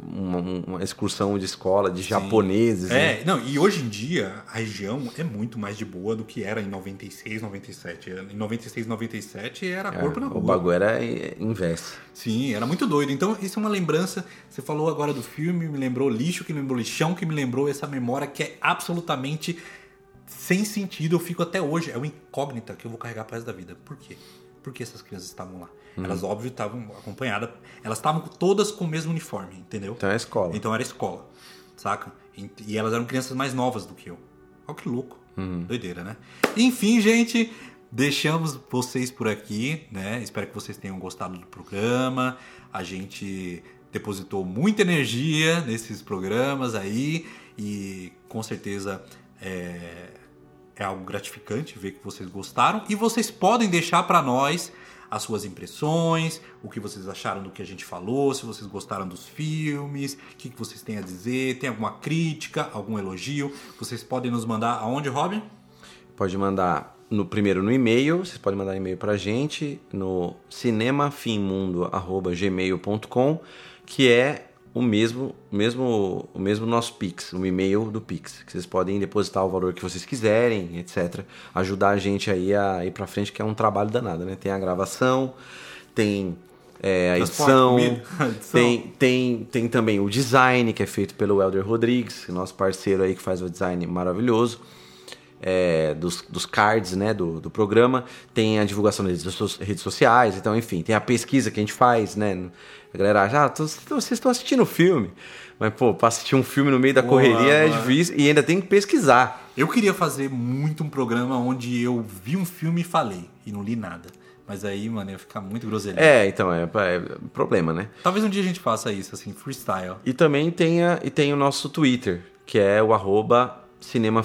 uma, uma excursão de escola de japoneses. né? É, não, e hoje em dia a região é muito mais de boa do que era em 96, 97. Em 96, 97 era É, corpo na rua. o bagulho era é, inverso. Sim, era muito doido. Então, isso é uma lembrança. Você falou agora do filme, me lembrou lixo, que me lembrou lixão, que me lembrou essa memória que é absolutamente sem sentido. Eu fico até hoje. É uma incógnita que eu vou carregar pro resto da vida. Por quê? Por que essas crianças estavam lá? Elas, óbvio, estavam acompanhadas. Elas estavam todas com o mesmo uniforme, entendeu? Então é escola. Então era escola, saca? E, e elas eram crianças mais novas do que eu. Olha que louco. Doideira, né? Enfim, gente, deixamos vocês por aqui, né? Espero que vocês tenham gostado do programa. A gente depositou muita energia nesses programas aí e com certeza é, é algo gratificante ver que vocês gostaram e vocês podem deixar para nós as suas impressões, o que vocês acharam do que a gente falou, se vocês gostaram dos filmes, o que vocês têm a dizer, tem alguma crítica, algum elogio, vocês podem nos mandar aonde, Robin? Pode mandar no primeiro no e-mail, vocês podem mandar e-mail pra gente no cinemafimmundo@gmail.com, que é o mesmo, o mesmo, o mesmo nosso Pix, o e-mail do Pix, que vocês podem depositar o valor que vocês quiserem, etc. Ajudar a gente aí a ir pra frente, que é um trabalho danado, né? Tem a gravação, tem é, a edição, a edição. tem tem, tem também o design, que é feito pelo Elder Rodrigues, nosso parceiro aí que faz o design maravilhoso. É, dos, dos cards né, do, do programa, tem a divulgação nas redes so- redes sociais, então, enfim, tem a pesquisa que a gente faz, né? A galera acha, ah, tô- tô- vocês estão assistindo o filme. Mas, pô, pra assistir um filme no meio da correria é mano. difícil e ainda tem que pesquisar. Eu queria fazer muito um programa onde eu vi um filme e falei, e não li nada. Mas aí, mano, ia ficar muito groselha. É, então, é, é problema, né? Talvez um dia a gente faça isso, assim, freestyle. E também tem, a- e tem o nosso Twitter, que é o arroba Cinema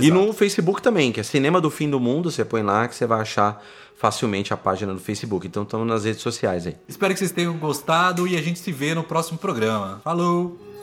Mundo. E Exato. no Facebook também, que é Cinema do Fim do Mundo, você põe lá que você vai achar facilmente a página do Facebook. Então estamos nas redes sociais aí. Espero que vocês tenham gostado e a gente se vê no próximo programa. Falou!